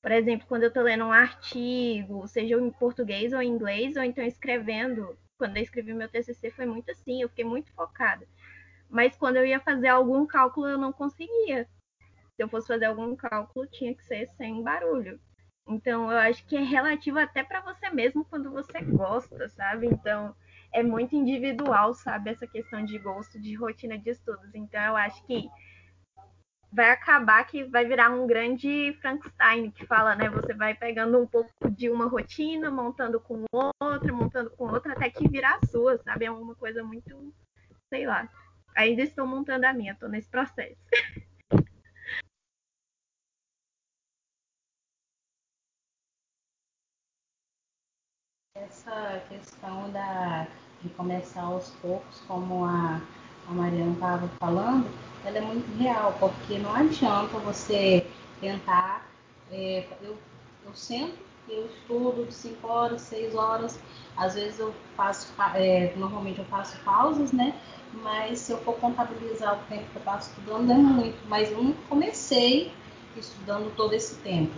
Por exemplo, quando eu estou lendo um artigo, seja em português ou em inglês, ou então escrevendo, quando eu escrevi meu TCC foi muito assim, eu fiquei muito focada. Mas quando eu ia fazer algum cálculo, eu não conseguia. Se eu fosse fazer algum cálculo, tinha que ser sem barulho. Então, eu acho que é relativo até para você mesmo quando você gosta, sabe? Então, é muito individual, sabe? Essa questão de gosto, de rotina de estudos. Então, eu acho que vai acabar que vai virar um grande Frankenstein que fala, né? Você vai pegando um pouco de uma rotina, montando com outra, montando com outra, até que virar a sua, sabe? É uma coisa muito, sei lá. Ainda estou montando a minha, estou nesse processo. Essa questão da, de começar aos poucos, como a, a Mariana estava falando, ela é muito real, porque não adianta você tentar. É, eu, eu sento, eu estudo de 5 horas, 6 horas, às vezes eu faço, é, normalmente eu faço pausas, né? Mas se eu for contabilizar o tempo que eu passo estudando, é muito. Mas eu não comecei estudando todo esse tempo.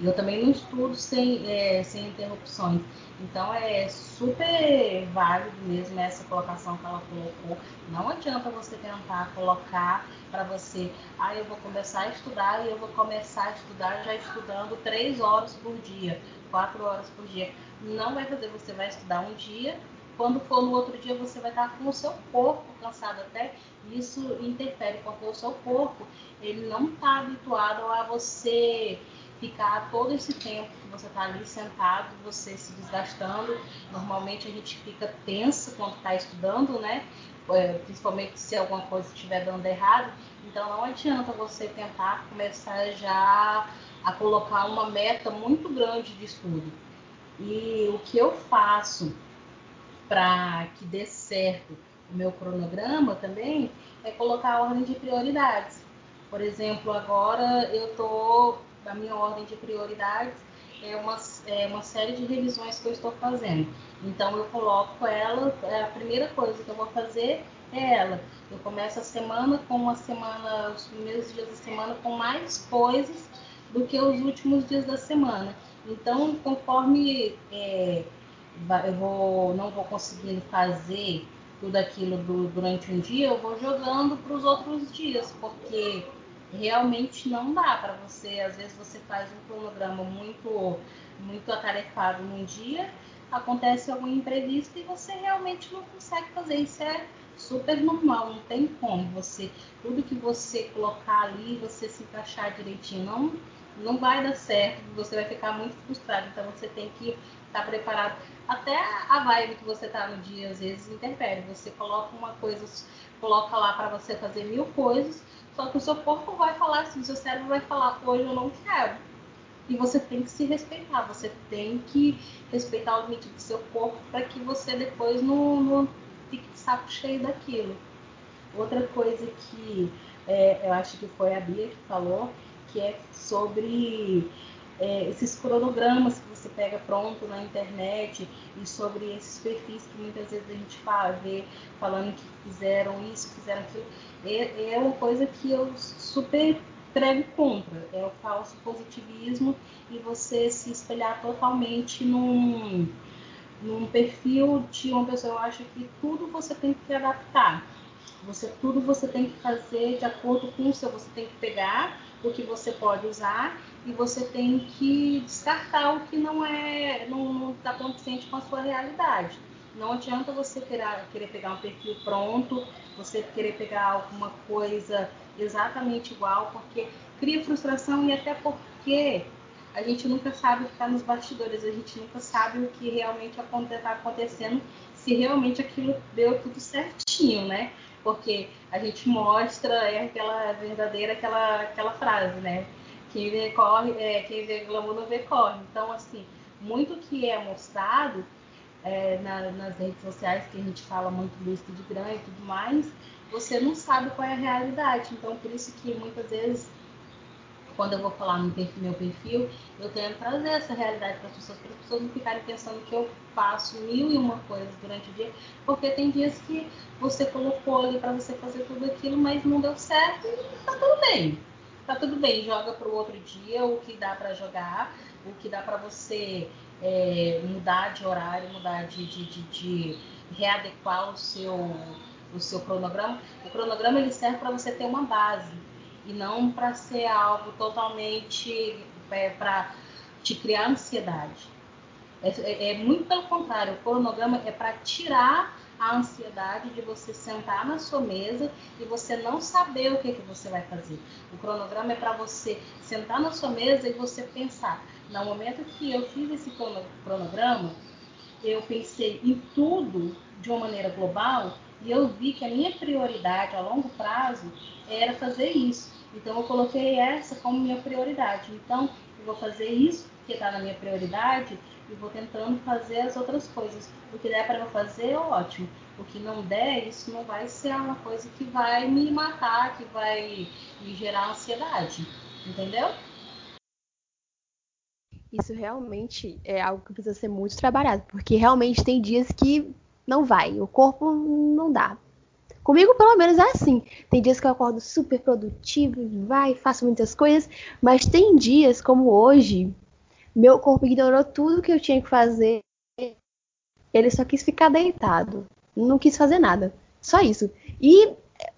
E eu também não estudo sem, é, sem interrupções. Então é super válido mesmo essa colocação que ela colocou. Não adianta você tentar colocar para você, ah, eu vou começar a estudar e eu vou começar a estudar já estudando três horas por dia, quatro horas por dia. Não vai fazer, você vai estudar um dia, quando for no outro dia você vai estar com o seu corpo cansado até isso interfere porque o seu corpo ele não está habituado a você ficar todo esse tempo que você está ali sentado, você se desgastando. Normalmente a gente fica tenso quando está estudando, né? É, principalmente se alguma coisa estiver dando errado. Então não adianta você tentar começar já a colocar uma meta muito grande de estudo. E o que eu faço para que dê certo o meu cronograma também é colocar a ordem de prioridades. Por exemplo, agora eu estou da minha ordem de prioridades é uma, é uma série de revisões que eu estou fazendo. Então eu coloco ela, é a primeira coisa que eu vou fazer é ela. Eu começo a semana com uma semana, os primeiros dias da semana com mais coisas do que os últimos dias da semana. Então, conforme é, eu vou, não vou conseguindo fazer tudo aquilo do, durante um dia, eu vou jogando para os outros dias, porque realmente não dá para você. Às vezes você faz um cronograma muito, muito atarefado num dia, acontece algum imprevisto e você realmente não consegue fazer. Isso é super normal, não tem como você tudo que você colocar ali, você se encaixar direitinho, não não vai dar certo, você vai ficar muito frustrado. Então você tem que estar tá preparado. Até a vibe que você tá no dia às vezes interfere. Você coloca uma coisa, coloca lá para você fazer mil coisas, só que o seu corpo vai falar assim, o seu cérebro vai falar, hoje eu não quero. E você tem que se respeitar, você tem que respeitar o limite do seu corpo para que você depois não, não fique de saco cheio daquilo. Outra coisa que é, eu acho que foi a Bia que falou, que é sobre é, esses cronogramas que você pega pronto na internet e sobre esses perfis que muitas vezes a gente vê falando que fizeram isso, fizeram aquilo, é, é uma coisa que eu super prego contra, é o falso positivismo e você se espelhar totalmente num, num perfil de uma pessoa. Eu acho que tudo você tem que adaptar. Você tudo você tem que fazer de acordo com o seu. Você tem que pegar o que você pode usar e você tem que descartar o que não é não está condizente com a sua realidade. Não adianta você querer, querer pegar um perfil pronto, você querer pegar alguma coisa exatamente igual, porque cria frustração e até porque a gente nunca sabe o que está nos bastidores, a gente nunca sabe o que realmente está acontecendo, se realmente aquilo deu tudo certinho, né? Porque a gente mostra é aquela verdadeira aquela, aquela frase, né? Quem vê corre, é, quem vê glamour não vê corre. Então, assim, muito que é mostrado é, na, nas redes sociais, que a gente fala muito do Instagram e tudo mais, você não sabe qual é a realidade. Então, por isso que muitas vezes, quando eu vou falar no meu perfil, eu tento trazer essa realidade para as pessoas, para as pessoas não ficarem pensando que eu faço mil e uma coisas durante o dia, porque tem dias que você colocou ali para você fazer tudo aquilo, mas não deu certo e tá tudo bem. Tá tudo bem, joga para o outro dia o que dá para jogar, o que dá para você é, mudar de horário, mudar de, de, de, de readequar o seu o seu cronograma, o cronograma ele serve para você ter uma base e não para ser algo totalmente é, para te criar ansiedade. É, é, é, muito pelo contrário, o cronograma é para tirar a ansiedade de você sentar na sua mesa e você não saber o que, que você vai fazer. O cronograma é para você sentar na sua mesa e você pensar. No momento que eu fiz esse cronograma, eu pensei em tudo de uma maneira global e eu vi que a minha prioridade a longo prazo era fazer isso. Então eu coloquei essa como minha prioridade. Então eu vou fazer isso que está na minha prioridade e vou tentando fazer as outras coisas. O que der para eu fazer, ótimo. O que não der, isso não vai ser uma coisa que vai me matar, que vai me gerar ansiedade. Entendeu? Isso realmente é algo que precisa ser muito trabalhado, porque realmente tem dias que não vai, o corpo não dá. Comigo, pelo menos, é assim. Tem dias que eu acordo super produtivo, vai, faço muitas coisas, mas tem dias, como hoje, meu corpo ignorou tudo que eu tinha que fazer. Ele só quis ficar deitado. Não quis fazer nada. Só isso. E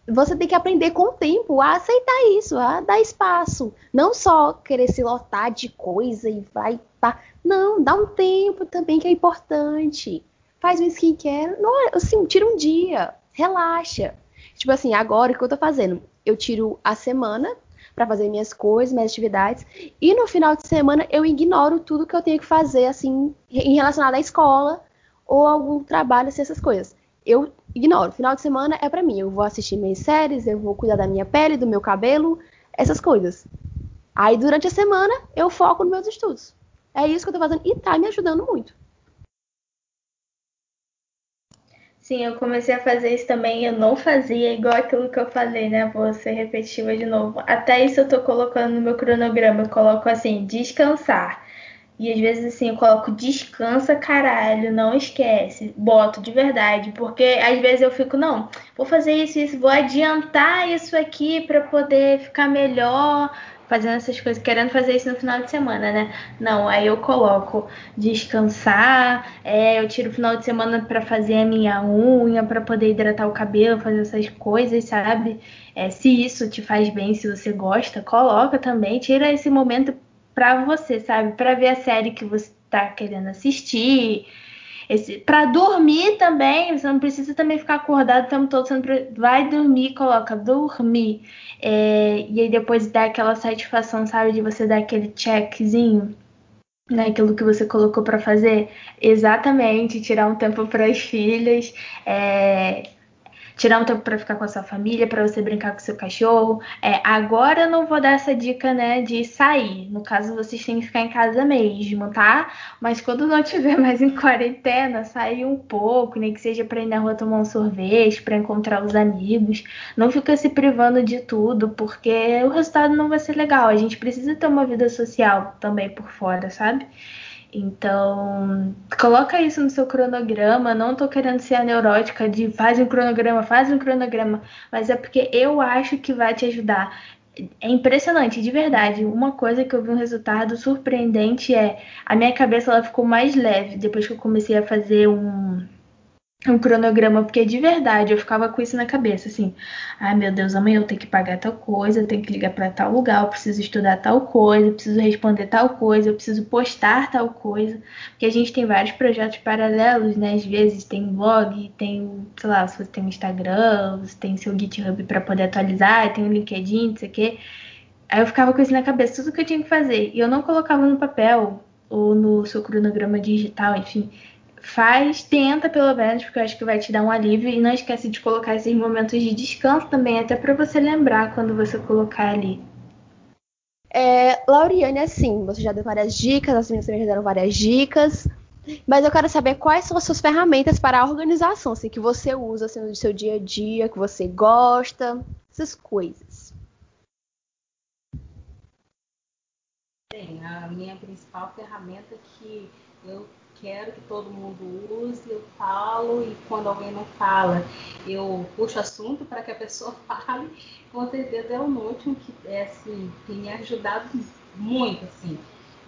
você tem que aprender com o tempo a aceitar isso, a dar espaço. Não só querer se lotar de coisa e vai. Pá. Não, dá um tempo também que é importante. Faz um skincare. Não, assim, tira um dia. Relaxa. Tipo assim, agora o que eu tô fazendo? Eu tiro a semana para fazer minhas coisas, minhas atividades. E no final de semana eu ignoro tudo que eu tenho que fazer, assim, em relacionado à escola ou algum trabalho, assim, essas coisas. Eu ignoro. Final de semana é para mim. Eu vou assistir minhas séries, eu vou cuidar da minha pele, do meu cabelo, essas coisas. Aí durante a semana eu foco nos meus estudos. É isso que eu tô fazendo e tá me ajudando muito. Sim, eu comecei a fazer isso também. Eu não fazia igual aquilo que eu falei, né? Vou ser repetitiva de novo. Até isso eu tô colocando no meu cronograma. Eu coloco assim, descansar. E às vezes assim, eu coloco descansa, caralho, não esquece. Boto de verdade, porque às vezes eu fico, não, vou fazer isso, isso, vou adiantar isso aqui para poder ficar melhor fazendo essas coisas, querendo fazer isso no final de semana, né? Não, aí eu coloco descansar, é, eu tiro o final de semana para fazer a minha unha, para poder hidratar o cabelo, fazer essas coisas, sabe? É, se isso te faz bem, se você gosta, coloca também, tira esse momento para você, sabe? Para ver a série que você tá querendo assistir. Esse, para dormir também, você não precisa também ficar acordado o tempo todo. Você vai dormir, coloca dormir. É, e aí depois dá aquela satisfação, sabe? De você dar aquele checkzinho naquilo que você colocou para fazer. Exatamente, tirar um tempo para as filhas. É, tirar um tempo para ficar com a sua família, para você brincar com seu cachorro. É, agora eu não vou dar essa dica, né, de sair. No caso, vocês têm que ficar em casa mesmo, tá? Mas quando não tiver mais em quarentena, sair um pouco, nem que seja para ir na rua tomar um sorvete, para encontrar os amigos. Não fica se privando de tudo, porque o resultado não vai ser legal. A gente precisa ter uma vida social também por fora, sabe? Então, coloca isso no seu cronograma. Não tô querendo ser a neurótica de faz um cronograma, faz um cronograma, mas é porque eu acho que vai te ajudar. É impressionante, de verdade. Uma coisa que eu vi um resultado surpreendente é a minha cabeça ela ficou mais leve depois que eu comecei a fazer um um cronograma, porque de verdade eu ficava com isso na cabeça, assim, ai meu Deus, amanhã eu tenho que pagar tal coisa, eu tenho que ligar para tal lugar, eu preciso estudar tal coisa, eu preciso responder tal coisa, eu preciso postar tal coisa, porque a gente tem vários projetos paralelos, né? Às vezes tem blog, tem, sei lá, se você tem um Instagram, você tem seu GitHub para poder atualizar, tem o um LinkedIn, não sei o quê. Aí eu ficava com isso na cabeça, tudo que eu tinha que fazer, e eu não colocava no papel ou no seu cronograma digital, enfim faz, tenta pelo menos, porque eu acho que vai te dar um alívio. E não esquece de colocar esses momentos de descanso também, até para você lembrar quando você colocar ali. É, Lauriane, assim, você já deu várias dicas, as meninas também já deram várias dicas. Mas eu quero saber quais são as suas ferramentas para a organização, assim, que você usa assim, no seu dia a dia, que você gosta, essas coisas. A minha principal ferramenta que eu quero que todo mundo use, eu falo, e quando alguém não fala, eu puxo assunto para que a pessoa fale. Com certeza é o Notion que é, assim, tem me ajudado muito, assim,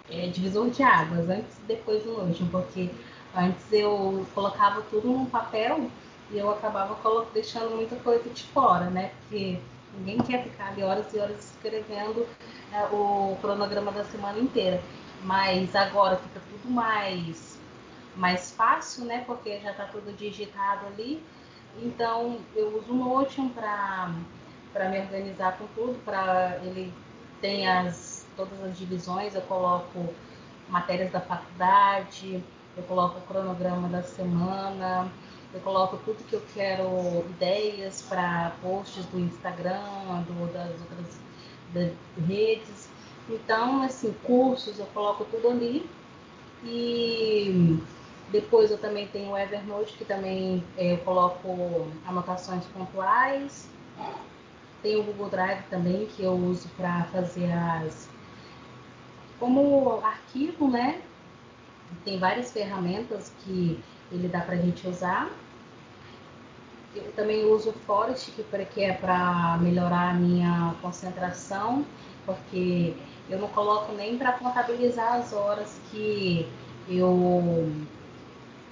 é, divisor de águas, antes e depois do Notion, porque antes eu colocava tudo num papel e eu acabava deixando muita coisa de fora, né? Porque ninguém quer ficar ali horas e horas escrevendo é, o cronograma da semana inteira. Mas agora fica tudo mais mais fácil, né? Porque já está tudo digitado ali. Então eu uso o Notion para para me organizar com tudo, para ele tem as todas as divisões, eu coloco matérias da faculdade, eu coloco o cronograma da semana, eu coloco tudo que eu quero, ideias para posts do Instagram, do, das outras da, redes. Então, assim, cursos, eu coloco tudo ali. E depois eu também tenho o Evernote, que também é, eu coloco anotações pontuais. Tem o Google Drive também, que eu uso para fazer as. como arquivo, né? Tem várias ferramentas que ele dá para a gente usar. Eu também uso Forest, que é para melhorar a minha concentração, porque eu não coloco nem para contabilizar as horas que eu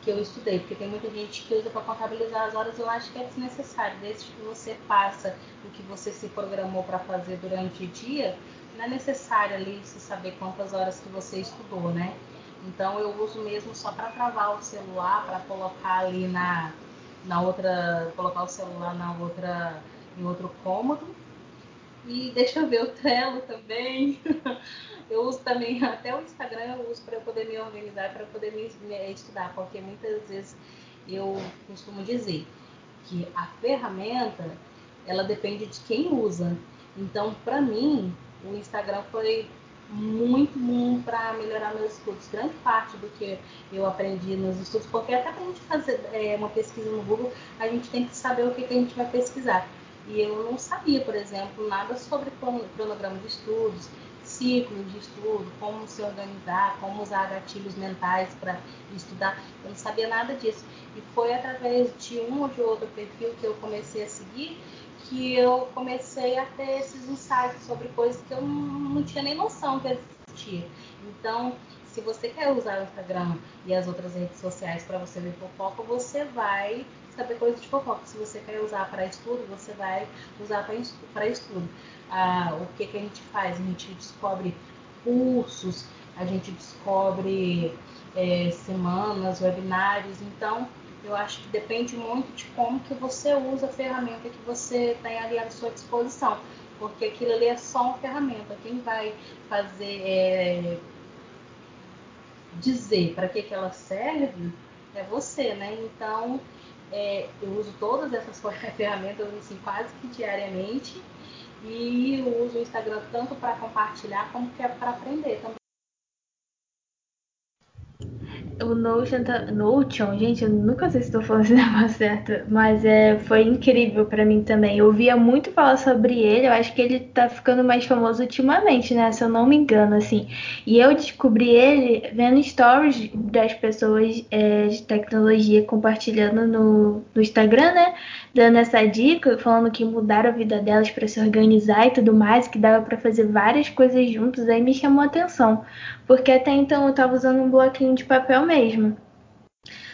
que eu estudei, porque tem muita gente que usa para contabilizar as horas, eu acho que é desnecessário. Desde que você passa o que você se programou para fazer durante o dia, não é necessário ali você saber quantas horas que você estudou, né? Então eu uso mesmo só para travar o celular, para colocar ali na, na outra, colocar o celular na outra, em outro cômodo. E deixa eu ver o Trello também. Eu uso também até o Instagram, eu uso para poder me organizar, para poder me, me, estudar, porque muitas vezes eu costumo dizer que a ferramenta ela depende de quem usa. Então, para mim, o Instagram foi muito bom para melhorar meus estudos. Grande parte do que eu aprendi nos estudos, porque até para a gente fazer é, uma pesquisa no Google, a gente tem que saber o que, que a gente vai pesquisar. E eu não sabia, por exemplo, nada sobre cronograma de estudos, ciclos de estudo, como se organizar, como usar gatilhos mentais para estudar. Eu não sabia nada disso. E foi através de um ou de outro perfil que eu comecei a seguir que eu comecei a ter esses insights sobre coisas que eu não, tinha nem noção que existia. Então, se você quer usar o Instagram e as outras redes sociais para você ver fofoca, você vai saber coisas de fofoca. Se você quer usar para estudo, você vai usar para estudo. Ah, o que, que a gente faz? A gente descobre cursos, a gente descobre é, semanas, webinários. Então, eu acho que depende muito de como que você usa a ferramenta que você tem ali à sua disposição. Porque aquilo ali é só uma ferramenta. Quem vai fazer, é, dizer para que, que ela serve é você, né? Então, é, eu uso todas essas ferramentas assim, quase que diariamente e uso o Instagram tanto para compartilhar como é para aprender também. O Notion, tá... Notion, gente, eu nunca sei se estou falando esse negócio certo, mas é, foi incrível para mim também. Eu ouvia muito falar sobre ele, eu acho que ele tá ficando mais famoso ultimamente, né? Se eu não me engano, assim. E eu descobri ele vendo stories das pessoas é, de tecnologia compartilhando no, no Instagram, né? Dando essa dica, falando que mudaram a vida delas para se organizar e tudo mais, que dava para fazer várias coisas juntos, aí me chamou a atenção. Porque até então eu tava usando um bloquinho de papel mesmo.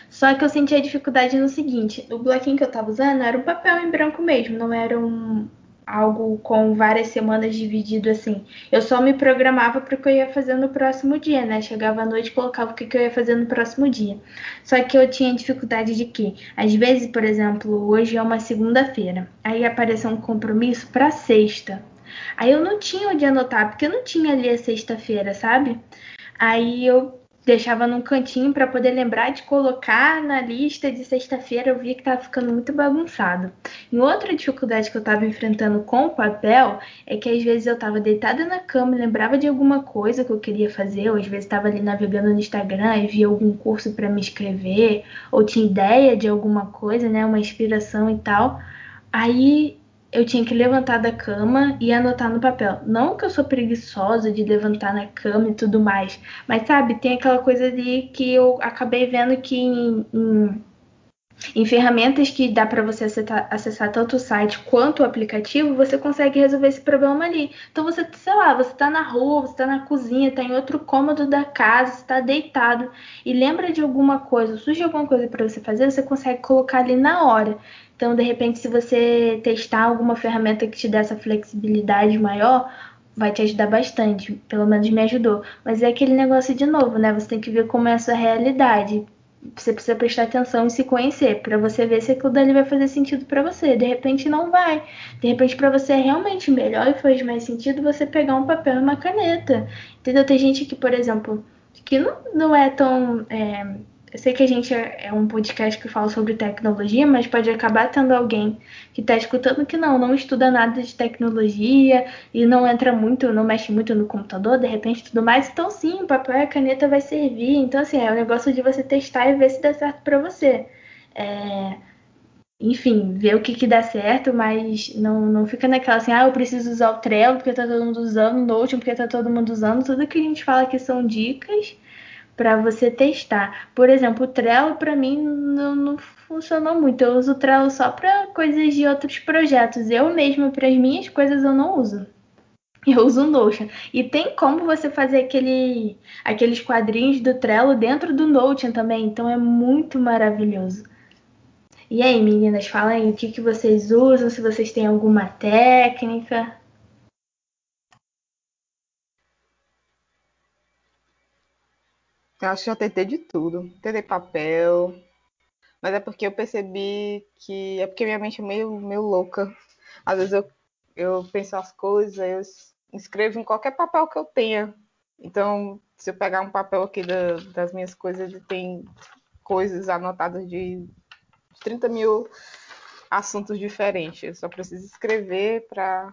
Só que eu sentia dificuldade no seguinte: o bloquinho que eu tava usando era um papel em branco mesmo, não era um algo com várias semanas dividido assim. Eu só me programava para o que eu ia fazer no próximo dia, né? Chegava à noite colocava o que, eu ia fazer no próximo dia. Só que eu tinha dificuldade de que, às vezes, por exemplo, hoje é uma segunda-feira, aí apareceu um compromisso para sexta. Aí eu não tinha onde anotar, porque eu não tinha ali a sexta-feira, sabe? Aí eu deixava num cantinho para poder lembrar de colocar na lista de sexta-feira. Eu via que estava ficando muito bagunçado. E outra dificuldade que eu estava enfrentando com o papel é que às vezes eu estava deitada na cama lembrava de alguma coisa que eu queria fazer, ou às vezes estava ali navegando no Instagram e via algum curso para me inscrever, ou tinha ideia de alguma coisa, né, uma inspiração e tal. Aí eu tinha que levantar da cama e anotar no papel. Não que eu sou preguiçosa de levantar na cama e tudo mais, mas sabe, tem aquela coisa ali que eu acabei vendo que em, em, em ferramentas que dá para você acessar, acessar, tanto o site quanto o aplicativo, você consegue resolver esse problema ali. Então você, sei lá, você tá na rua, você tá na cozinha, tá em outro cômodo da casa, você tá deitado e lembra de alguma coisa, surge alguma coisa para você fazer, você consegue colocar ali na hora. Então, de repente, se você testar alguma ferramenta que te dê essa flexibilidade maior, vai te ajudar bastante. Pelo menos me ajudou. Mas é aquele negócio de novo, né? Você tem que ver como é a sua realidade. você precisa prestar atenção e se conhecer para você ver se aquilo dali vai fazer sentido para você. De repente não vai. De repente para você é realmente melhor e faz mais sentido você pegar um papel e uma caneta. Entendeu? Tem gente que, por exemplo, que não, não é tão é, eu sei que a gente é, é um podcast que fala sobre tecnologia, mas pode acabar tendo alguém que está escutando que não, não estuda nada de tecnologia e não entra muito, não mexe muito no computador, de repente tudo mais. Então, sim, papel e caneta vai servir. Então, assim, é o um negócio de você testar e ver se dá certo para você. É... Enfim, ver o que, que dá certo, mas não, não fica naquela assim, ah, eu preciso usar o Trello porque tá todo mundo usando, o Notion porque tá todo mundo usando. Tudo que a gente fala aqui são dicas para você testar. Por exemplo, o Trello para mim não, não, funcionou muito. Eu uso o Trello só para coisas de outros projetos. Eu mesma para as minhas coisas eu não uso. Eu uso o Notion. E tem como você fazer aquele, aqueles quadrinhos do Trello dentro do Notion também. Então é muito maravilhoso. E aí, meninas, fala aí o que, que vocês usam, se vocês têm alguma técnica. Eu acho que já tentei de tudo. Tentei papel, mas é porque eu percebi que. É porque minha mente é meio, meio louca. Às vezes eu, eu penso as coisas, eu escrevo em qualquer papel que eu tenha. Então, se eu pegar um papel aqui da, das minhas coisas, ele tem coisas anotadas de 30 mil assuntos diferentes. Eu só preciso escrever para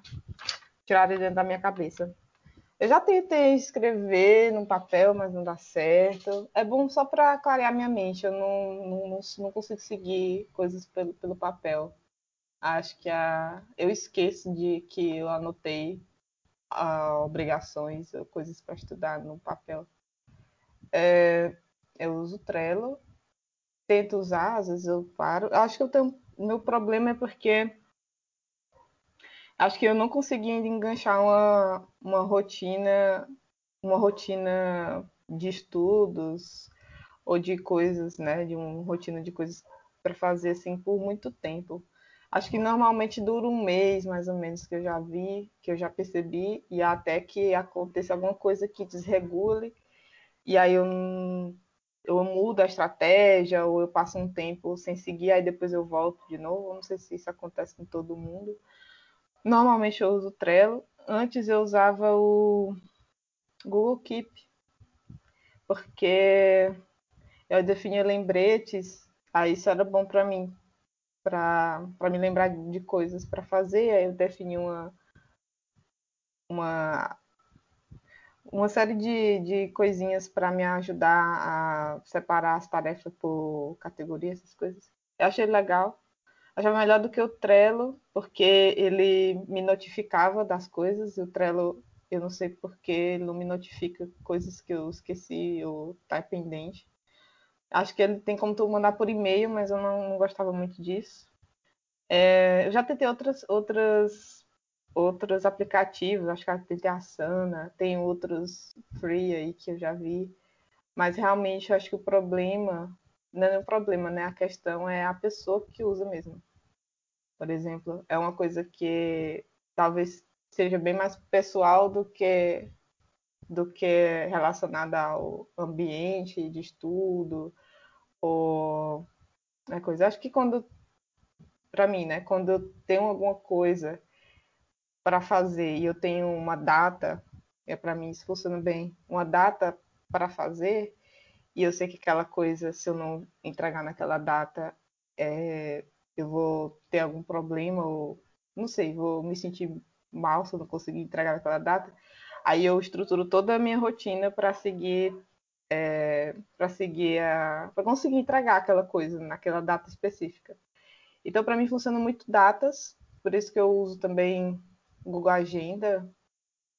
tirar de dentro da minha cabeça. Eu já tentei escrever no papel, mas não dá certo. É bom só para clarear minha mente. Eu não, não, não consigo seguir coisas pelo, pelo papel. Acho que a, eu esqueço de que eu anotei a, obrigações, coisas para estudar no papel. É, eu uso Trello, tento usar, às vezes eu paro. Acho que eu tenho. Meu problema é porque acho que eu não consegui ainda enganchar uma, uma rotina, uma rotina de estudos ou de coisas, né, de uma rotina de coisas para fazer assim por muito tempo. Acho que normalmente dura um mês, mais ou menos, que eu já vi, que eu já percebi, e até que aconteça alguma coisa que desregule, e aí eu, eu mudo a estratégia, ou eu passo um tempo sem seguir, aí depois eu volto de novo. Não sei se isso acontece com todo mundo, Normalmente eu uso o Trello. Antes eu usava o Google Keep, porque eu definia lembretes, aí isso era bom para mim, para me lembrar de coisas para fazer. Aí eu defini uma, uma, uma série de, de coisinhas para me ajudar a separar as tarefas por categoria, essas coisas. Eu achei legal achava melhor do que o Trello, porque ele me notificava das coisas. O Trello, eu não sei porque não me notifica coisas que eu esqueci ou tá pendente. Acho que ele tem como tu mandar por e-mail, mas eu não, não gostava muito disso. É, eu já tentei outras, outras, outros aplicativos, acho que eu tentei a Sana, tem outros free aí que eu já vi, mas realmente eu acho que o problema não é o problema, né? A questão é a pessoa que usa mesmo. Por exemplo, é uma coisa que talvez seja bem mais pessoal do que do que relacionada ao ambiente de estudo ou é coisa. Acho que quando para mim, né, quando eu tenho alguma coisa para fazer e eu tenho uma data, é para mim isso funciona bem, uma data para fazer, e eu sei que aquela coisa, se eu não entregar naquela data, é, eu vou ter algum problema, ou não sei, vou me sentir mal se eu não conseguir entregar naquela data. Aí eu estruturo toda a minha rotina para seguir, é, para seguir a, para conseguir entregar aquela coisa naquela data específica. Então, para mim funciona muito datas, por isso que eu uso também Google Agenda,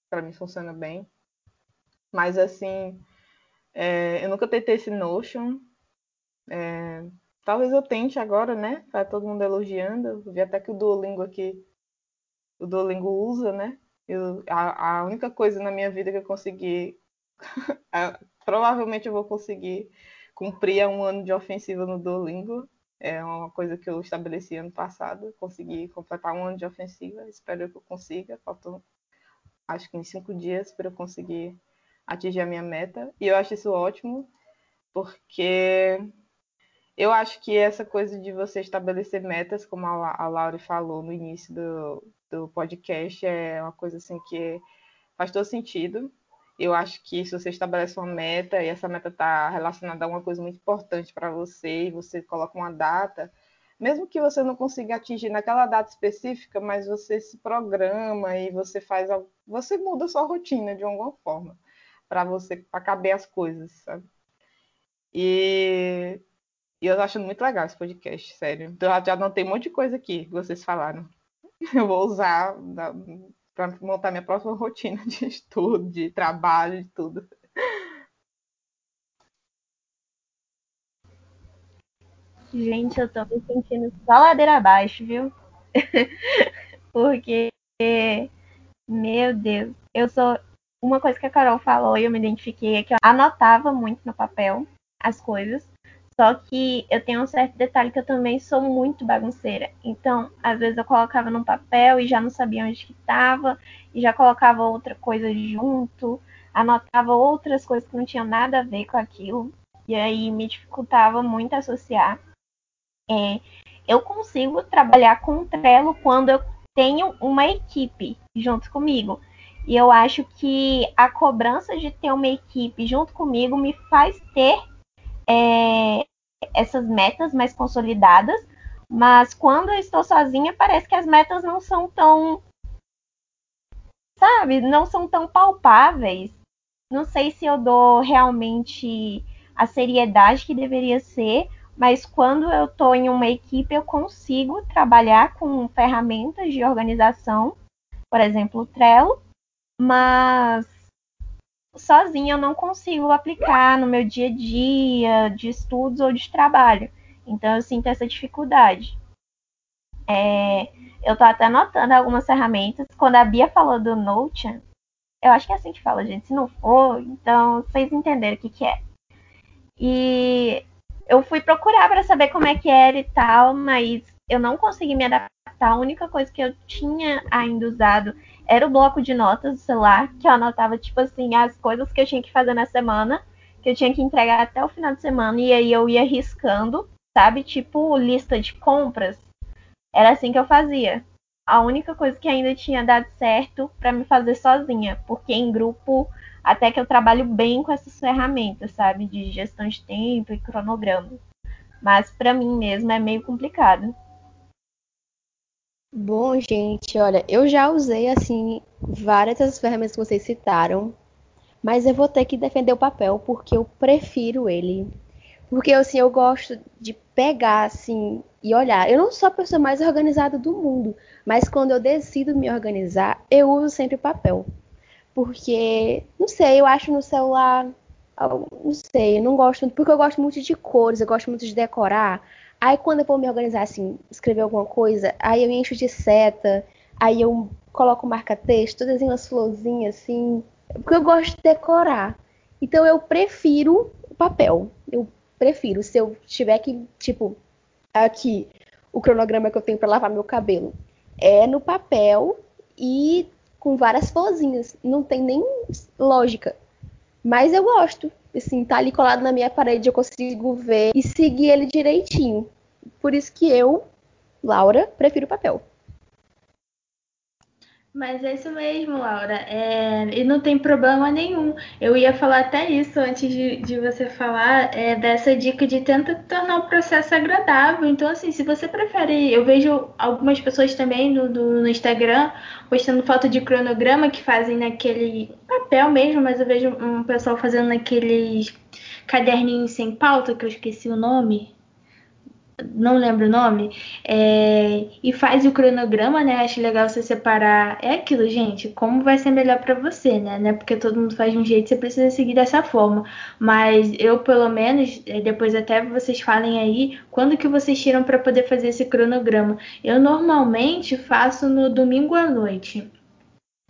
para mim funciona bem. Mas assim, é, eu nunca tentei esse Notion. É, talvez eu tente agora, né? Tá todo mundo elogiando. Eu vi até que o Duolingo aqui, o Duolingo usa, né? Eu, a, a única coisa na minha vida que eu consegui, provavelmente eu vou conseguir cumprir é um ano de ofensiva no Duolingo. É uma coisa que eu estabeleci ano passado. Consegui completar um ano de ofensiva. Espero que eu consiga. Faltam, acho que em cinco dias para eu conseguir atingir a minha meta. E eu acho isso ótimo, porque eu acho que essa coisa de você estabelecer metas, como a, a Laura falou no início do, do podcast, é uma coisa assim que faz todo sentido. Eu acho que se você estabelece uma meta e essa meta está relacionada a uma coisa muito importante para você e você coloca uma data, mesmo que você não consiga atingir naquela data específica, mas você se programa e você faz, você muda sua rotina de alguma forma para você para caber as coisas, sabe? E, e eu tô achando muito legal esse podcast, sério. Então, eu já anotei um monte de coisa aqui que vocês falaram. Eu vou usar para montar minha próxima rotina de estudo, de trabalho, de tudo. Gente, eu tô me sentindo só ladeira abaixo, viu? Porque, meu Deus, eu sou. Uma coisa que a Carol falou e eu me identifiquei é que eu anotava muito no papel as coisas. Só que eu tenho um certo detalhe que eu também sou muito bagunceira. Então, às vezes eu colocava num papel e já não sabia onde que estava, e já colocava outra coisa junto, anotava outras coisas que não tinham nada a ver com aquilo, e aí me dificultava muito associar. É, eu consigo trabalhar com Trello quando eu tenho uma equipe junto comigo. E eu acho que a cobrança de ter uma equipe junto comigo me faz ter é, essas metas mais consolidadas. Mas quando eu estou sozinha, parece que as metas não são tão. Sabe? Não são tão palpáveis. Não sei se eu dou realmente a seriedade que deveria ser, mas quando eu estou em uma equipe, eu consigo trabalhar com ferramentas de organização, por exemplo, o Trello, mas sozinha eu não consigo aplicar no meu dia a dia de estudos ou de trabalho. Então eu sinto essa dificuldade. É, eu estou até anotando algumas ferramentas. Quando a Bia falou do Notion, eu acho que é assim que fala, gente. Se não for, então vocês entenderam o que, que é. E eu fui procurar para saber como é que era e tal, mas eu não consegui me adaptar. A única coisa que eu tinha ainda usado era o bloco de notas do celular, que eu anotava, tipo assim, as coisas que eu tinha que fazer na semana, que eu tinha que entregar até o final de semana, e aí eu ia riscando, sabe? Tipo lista de compras. Era assim que eu fazia. A única coisa que ainda tinha dado certo para me fazer sozinha, porque em grupo até que eu trabalho bem com essas ferramentas, sabe, de gestão de tempo e cronograma. Mas para mim mesmo é meio complicado. Bom, gente, olha, eu já usei assim várias das ferramentas que vocês citaram, mas eu vou ter que defender o papel porque eu prefiro ele. Porque assim, eu gosto de pegar assim e olhar. Eu não sou a pessoa mais organizada do mundo, mas quando eu decido me organizar, eu uso sempre papel. Porque, não sei, eu acho no celular. Não sei, não gosto. Porque eu gosto muito de cores, eu gosto muito de decorar. Aí quando eu vou me organizar assim, escrever alguma coisa, aí eu encho de seta, aí eu coloco marca-texto, desenho umas florzinhas assim. Porque eu gosto de decorar. Então eu prefiro o papel. Eu prefiro. Se eu tiver que, tipo, aqui, o cronograma que eu tenho para lavar meu cabelo é no papel e com várias florzinhas. Não tem nem lógica. Mas eu gosto. Assim, tá ali colado na minha parede, eu consigo ver e seguir ele direitinho. Por isso que eu, Laura, prefiro papel. Mas é isso mesmo, Laura. É... E não tem problema nenhum. Eu ia falar até isso antes de, de você falar é, dessa dica de tenta tornar o processo agradável. Então, assim, se você prefere. Eu vejo algumas pessoas também no, no, no Instagram postando foto de cronograma que fazem naquele papel mesmo, mas eu vejo um pessoal fazendo naqueles caderninhos sem pauta, que eu esqueci o nome não lembro o nome, é, e faz o cronograma, né? Acho legal você separar. É aquilo, gente, como vai ser melhor para você, né? Não é porque todo mundo faz de um jeito, você precisa seguir dessa forma. Mas eu, pelo menos, é, depois até vocês falem aí, quando que vocês tiram para poder fazer esse cronograma? Eu normalmente faço no domingo à noite.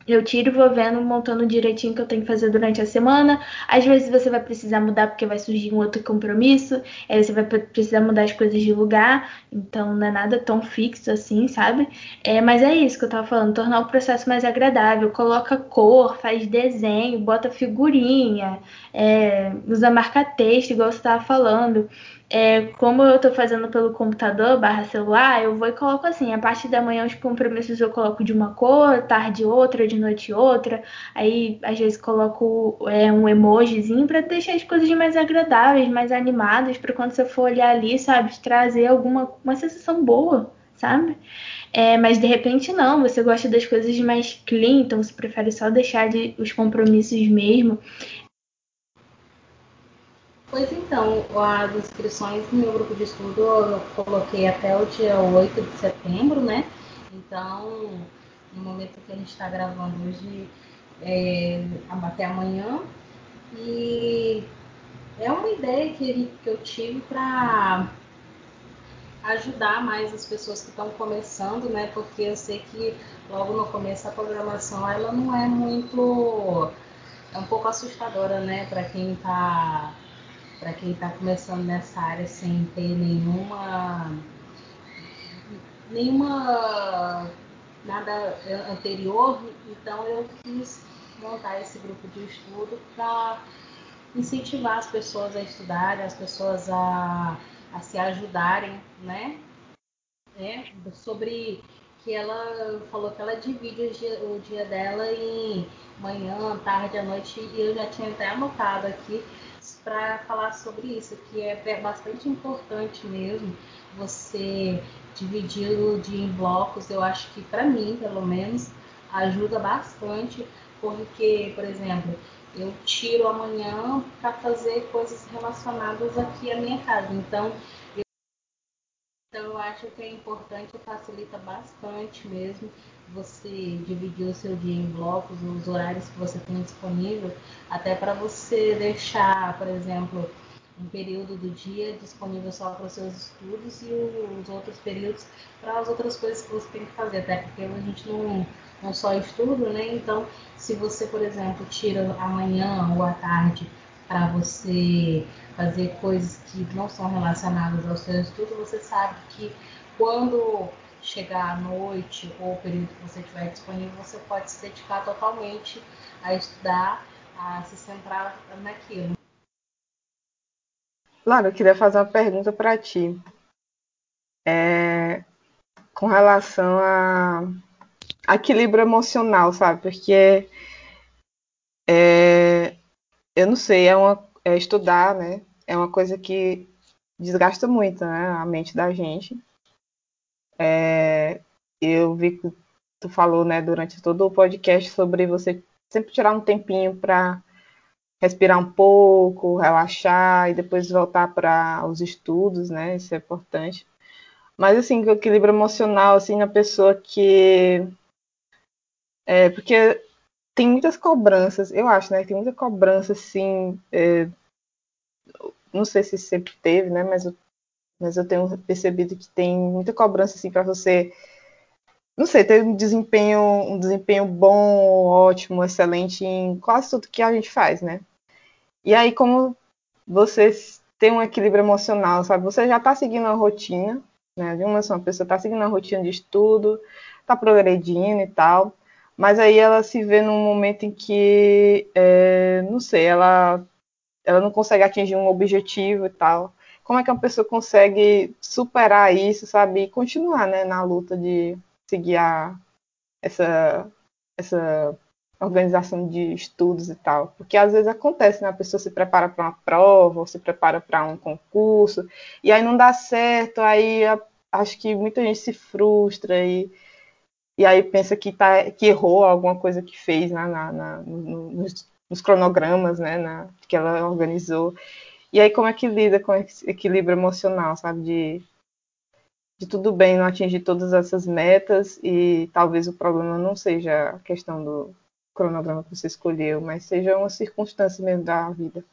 Eu tiro e vou vendo, montando direitinho o que eu tenho que fazer durante a semana. Às vezes você vai precisar mudar porque vai surgir um outro compromisso. Aí você vai precisar mudar as coisas de lugar. Então não é nada tão fixo assim, sabe? É, mas é isso que eu tava falando, tornar o processo mais agradável. Coloca cor, faz desenho, bota figurinha, é, usa marca-texto, igual você tava falando. É, como eu tô fazendo pelo computador barra celular, eu vou e coloco assim, a parte da manhã os compromissos eu coloco de uma cor, tarde outra, de noite outra, aí às vezes coloco é, um emojizinho para deixar as coisas mais agradáveis, mais animadas, para quando você for olhar ali, sabe, trazer alguma uma sensação boa, sabe? É, mas de repente não, você gosta das coisas mais clean, então você prefere só deixar de, os compromissos mesmo. Pois então, as inscrições no meu grupo de estudo eu coloquei até o dia 8 de setembro, né? Então, no momento que a gente está gravando hoje, é, até amanhã. E é uma ideia que, que eu tive para ajudar mais as pessoas que estão começando, né? Porque eu sei que logo no começo a programação ela não é muito é um pouco assustadora, né, para quem está para quem está começando nessa área sem ter nenhuma nenhuma nada anterior, então eu quis montar esse grupo de estudo para incentivar as pessoas a estudarem, as pessoas a, a se ajudarem, né? É, sobre que ela falou que ela divide o dia, o dia dela em manhã, tarde, à noite, e eu já tinha até anotado aqui para falar sobre isso, que é bastante importante mesmo você dividir o em blocos. Eu acho que para mim, pelo menos, ajuda bastante, porque, por exemplo, eu tiro amanhã para fazer coisas relacionadas aqui à minha casa. Então, então eu acho que é importante, facilita bastante mesmo você dividir o seu dia em blocos, os horários que você tem disponível, até para você deixar, por exemplo, um período do dia disponível só para os seus estudos e os outros períodos para as outras coisas que você tem que fazer, até porque a gente não, não só estuda, né? Então, se você, por exemplo, tira amanhã ou à tarde para você fazer coisas que não são relacionadas ao seu estudo, você sabe que quando chegar à noite ou o período que você tiver disponível, você pode se dedicar totalmente a estudar, a se centrar naquilo. Lara, eu queria fazer uma pergunta para ti. É, com relação a, equilíbrio emocional, sabe? Porque é, eu não sei, é, uma, é estudar, né? É uma coisa que desgasta muito né, a mente da gente. É, eu vi que tu falou, né, durante todo o podcast sobre você sempre tirar um tempinho para respirar um pouco, relaxar e depois voltar para os estudos, né? Isso é importante. Mas assim, o equilíbrio emocional assim na pessoa que é porque tem muitas cobranças, eu acho, né? Tem muita cobrança assim, é... não sei se sempre teve, né? Mas eu mas eu tenho percebido que tem muita cobrança assim para você não sei, ter um desempenho, um desempenho bom, ótimo, excelente em quase tudo que a gente faz, né? E aí, como você tem um equilíbrio emocional, sabe? Você já está seguindo a rotina, né? De uma, uma pessoa está seguindo a rotina de estudo, está progredindo e tal, mas aí ela se vê num momento em que, é, não sei, ela, ela não consegue atingir um objetivo e tal como é que uma pessoa consegue superar isso, sabe, e continuar, né, na luta de seguir a, essa, essa organização de estudos e tal. Porque às vezes acontece, né, a pessoa se prepara para uma prova, ou se prepara para um concurso, e aí não dá certo, aí acho que muita gente se frustra e, e aí pensa que, tá, que errou alguma coisa que fez na, na no, nos, nos, cronogramas né, na, que ela organizou. E aí, como é que lida com esse equilíbrio emocional, sabe? De, de tudo bem não atingir todas essas metas e talvez o problema não seja a questão do cronograma que você escolheu, mas seja uma circunstância mesmo da vida.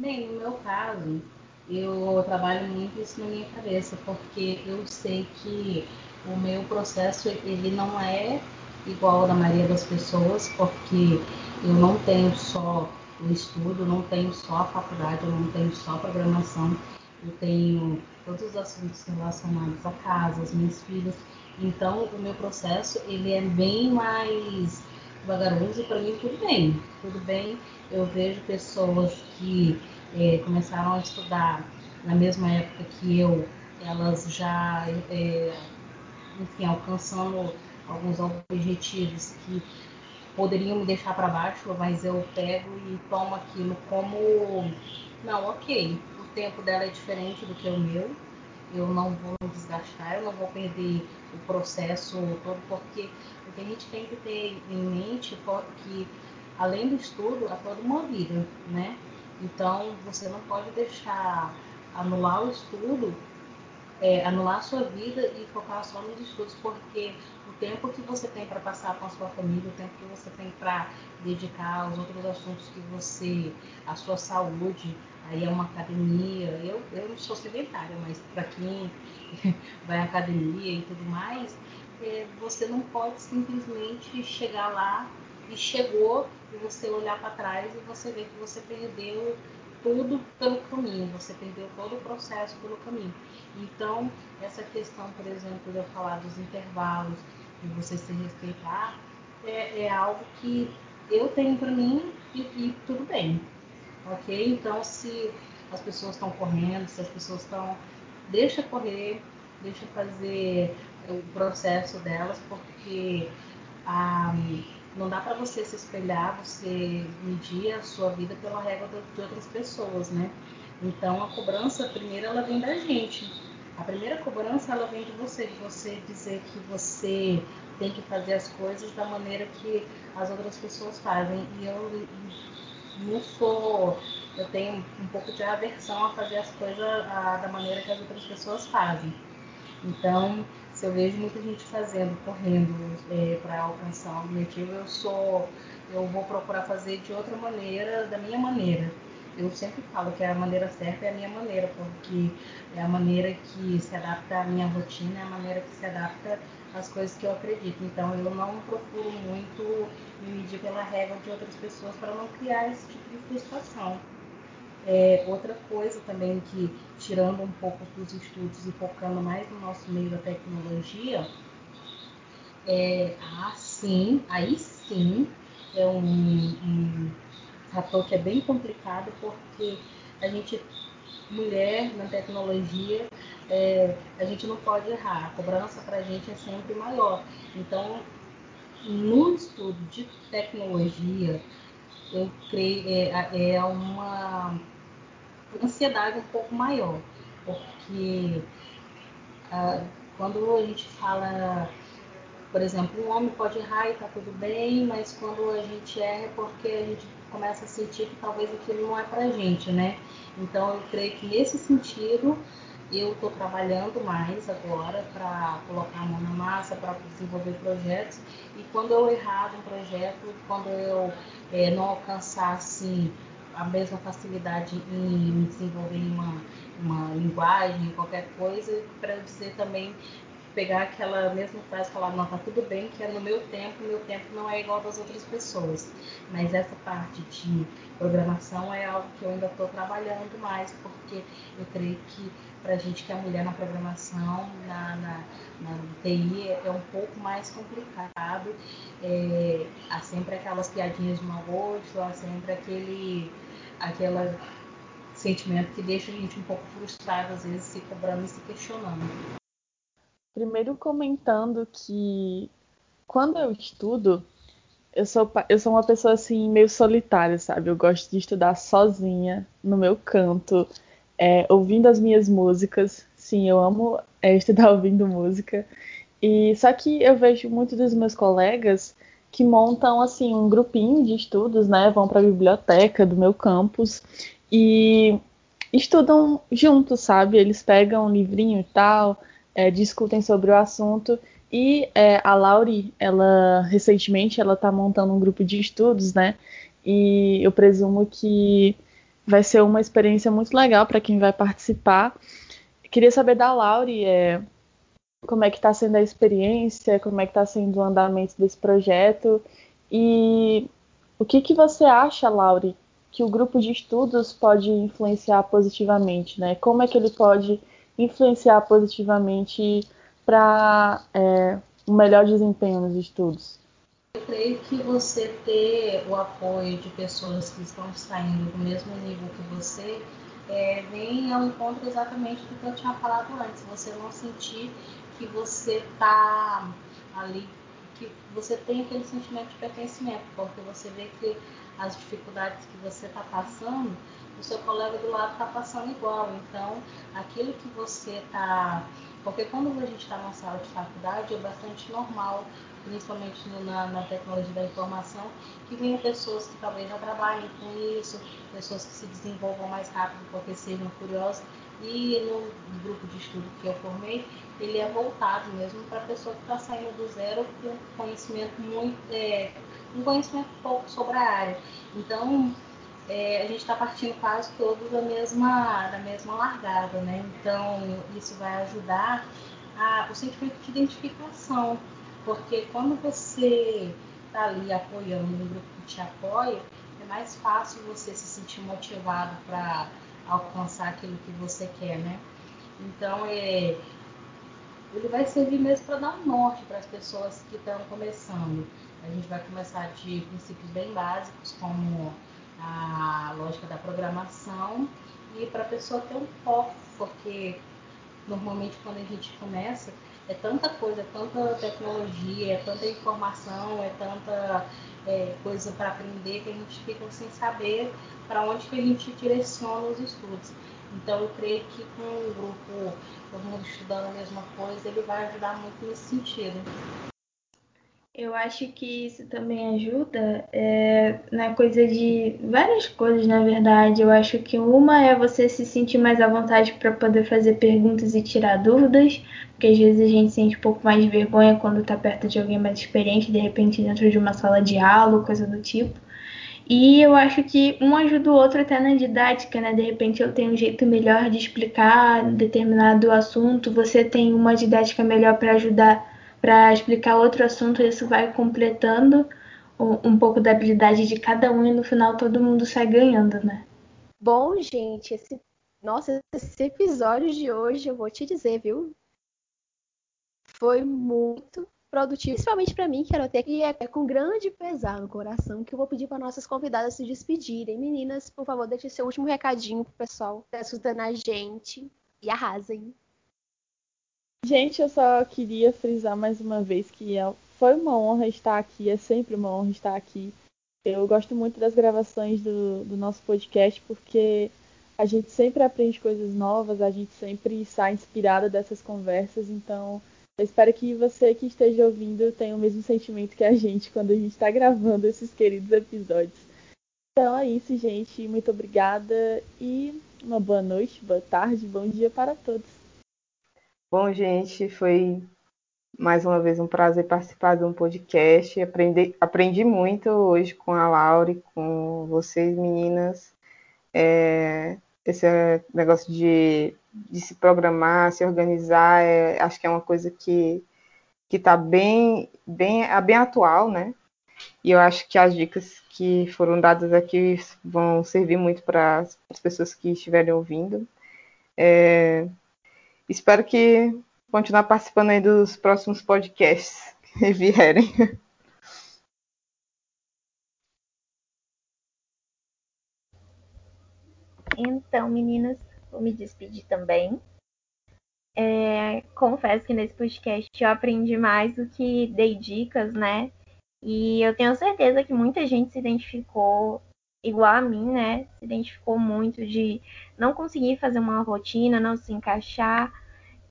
Bem, no meu caso, eu trabalho muito isso na minha cabeça, porque eu sei que o meu processo ele não é igual ao da maioria das pessoas, porque eu não tenho só o estudo, não tenho só a faculdade, eu não tenho só a programação, eu tenho todos os assuntos relacionados à casa, as minhas filhas. Então, o meu processo ele é bem mais vagaroso e para mim tudo bem. Tudo bem, eu vejo pessoas que é, começaram a estudar na mesma época que eu, elas já, é, enfim, alcançando alguns objetivos que poderiam me deixar para baixo, mas eu pego e tomo aquilo como, não, ok, o tempo dela é diferente do que o meu, eu não vou me desgastar, eu não vou perder o processo todo, porque o que a gente tem que ter em mente é que além do estudo, há toda uma vida, né? Então, você não pode deixar anular o estudo, é, anular a sua vida e focar só nos estudos, porque o tempo que você tem para passar com a sua família, o tempo que você tem para dedicar aos outros assuntos que você, a sua saúde, aí é uma academia. Eu, eu não sou sedentária, mas para quem vai à academia e tudo mais, é, você não pode simplesmente chegar lá e chegou e você olhar para trás e você ver que você perdeu tudo pelo caminho, você perdeu todo o processo pelo caminho. Então, essa questão, por exemplo, de eu falar dos intervalos, de você se respeitar, é, é algo que eu tenho para mim e, e, tudo bem, ok? Então, se as pessoas estão correndo, se as pessoas estão, deixa correr, deixa fazer o processo delas, porque a não dá para você se espelhar, você medir a sua vida pela régua de outras pessoas, né? Então a cobrança primeiro ela vem da gente. A primeira cobrança ela vem de você, de você dizer que você tem que fazer as coisas da maneira que as outras pessoas fazem. E eu não sou, eu tenho um pouco de aversão a fazer as coisas a, da maneira que as outras pessoas fazem. Então, se eu vejo muita gente fazendo, correndo é, para alcançar um objetivo, eu sou, eu vou procurar fazer de outra maneira, da minha maneira. Eu sempre falo que a maneira certa é a minha maneira, porque é a maneira que se adapta à minha rotina, é a maneira que se adapta às coisas que eu acredito. Então eu não procuro muito me medir pela regra de outras pessoas para não criar esse tipo de frustração. É, outra coisa também que, tirando um pouco dos estudos e focando mais no nosso meio da tecnologia, é, ah, sim, aí sim é um, um fator que é bem complicado porque a gente, mulher na tecnologia, é, a gente não pode errar, a cobrança para a gente é sempre maior. Então, no estudo de tecnologia, eu creio é, é uma ansiedade um pouco maior, porque ah, quando a gente fala, por exemplo, um homem pode errar e tá tudo bem, mas quando a gente erra é porque a gente começa a sentir que talvez aquilo não é pra gente, né? Então eu creio que nesse sentido eu estou trabalhando mais agora para colocar a mão na massa, para desenvolver projetos. E quando eu errar um projeto, quando eu é, não alcançar assim, a mesma facilidade em desenvolver uma, uma linguagem, qualquer coisa, para dizer também, pegar aquela mesma frase e falar, não, tá tudo bem, que é no meu tempo, meu tempo não é igual das outras pessoas. Mas essa parte de programação é algo que eu ainda estou trabalhando mais, porque eu creio que para a gente que é mulher na programação, na, na, na TI, é, um pouco mais complicado. É, há sempre aquelas piadinhas de mau gosto, há sempre aquele aquela sentimento que deixa a gente um pouco frustrado, às vezes se cobrando e se questionando. Primeiro comentando que quando eu estudo, eu sou, eu sou uma pessoa assim meio solitária, sabe? Eu gosto de estudar sozinha, no meu canto, é, ouvindo as minhas músicas. Sim, eu amo é, estudar ouvindo música. E só que eu vejo muitos dos meus colegas que montam assim um grupinho de estudos, né? Vão para a biblioteca do meu campus e estudam juntos, sabe? Eles pegam um livrinho e tal, é, discutem sobre o assunto. E é, a Lauri, ela recentemente, ela está montando um grupo de estudos, né? E eu presumo que vai ser uma experiência muito legal para quem vai participar. Queria saber da Lauri é, como é que está sendo a experiência, como é que está sendo o andamento desse projeto e o que, que você acha, Lauri, que o grupo de estudos pode influenciar positivamente, né? Como é que ele pode influenciar positivamente para é, um melhor desempenho nos estudos? Eu creio que você ter o apoio de pessoas que estão saindo do mesmo nível que você é, vem ao encontro exatamente do que eu tinha falado antes. Você não sentir que você está ali, que você tem aquele sentimento de pertencimento, porque você vê que as dificuldades que você está passando, o seu colega do lado está passando igual. Então, aquilo que você está. Porque quando a gente está numa sala de faculdade, é bastante normal principalmente na, na, tecnologia da informação, que venham pessoas que talvez já trabalhem com isso, pessoas que se desenvolvam mais rápido porque sejam curiosas. E no grupo de estudo que eu formei, ele é voltado mesmo para a pessoa que está saindo do zero com conhecimento muito, é, um conhecimento pouco sobre a área. Então, é, a gente está partindo quase todos da mesma, da mesma largada, né? Então, isso vai ajudar a, o sentimento de identificação porque quando você está ali apoiando um grupo que te apoia, é mais fácil você se sentir motivado para alcançar aquilo que você quer, né? Então, é, ele vai servir mesmo para dar um norte para as pessoas que estão começando. A gente vai começar de princípios bem básicos, como a lógica da programação, e para a pessoa ter um foco, porque normalmente quando a gente começa, é tanta coisa, é tanta tecnologia, é tanta informação, é tanta é, coisa para aprender que a gente fica sem saber para onde que a gente direciona os estudos. Então eu creio que com um grupo, todo mundo estudando a mesma coisa, ele vai ajudar muito nesse sentido. Eu acho que isso também ajuda é, na coisa de várias coisas, na verdade. Eu acho que uma é você se sentir mais à vontade para poder fazer perguntas e tirar dúvidas, porque às vezes a gente sente um pouco mais de vergonha quando está perto de alguém mais experiente, de repente dentro de uma sala de aula, coisa do tipo. E eu acho que um ajuda o outro até na didática, né? De repente eu tenho um jeito melhor de explicar determinado assunto, você tem uma didática melhor para ajudar para explicar outro assunto, isso vai completando um, pouco da habilidade de cada um e no final todo mundo sai ganhando, né? Bom, gente, esse nossa, esse episódio de hoje, eu vou te dizer, viu? Foi muito produtivo, principalmente para mim, que era até que é com grande pesar no coração que eu vou pedir para nossas convidadas se despedirem. Meninas, por favor, deixe seu último recadinho pro pessoal, tá escutando a gente e arrasem. Gente, eu só queria frisar mais uma vez que é, foi uma honra estar aqui, é sempre uma honra estar aqui. Eu gosto muito das gravações do, do nosso podcast porque a gente sempre aprende coisas novas, a gente sempre sai inspirada dessas conversas, então eu espero que você que esteja ouvindo tenha o mesmo sentimento que a gente quando a gente está gravando esses queridos episódios. Então é isso, gente. Muito obrigada e uma boa noite, boa tarde, bom dia para todos. Bom, gente, foi mais uma vez um prazer participar de um podcast. Aprendi, aprendi muito hoje com a Laura e com vocês, meninas. É, esse negócio de, de, se programar, se organizar, é, acho que é uma coisa que está bem, bem, é bem atual, né? E eu acho que as dicas que foram dadas aqui vão servir muito para as pessoas que estiverem ouvindo. É, Espero que continuar participando aí dos próximos podcasts que vierem. Então, meninas, vou me despedir também. É, confesso que nesse podcast eu aprendi mais do que dei dicas, né? E eu tenho certeza que muita gente se identificou igual a mim, né? Se identificou muito de não conseguir fazer uma rotina, não se encaixar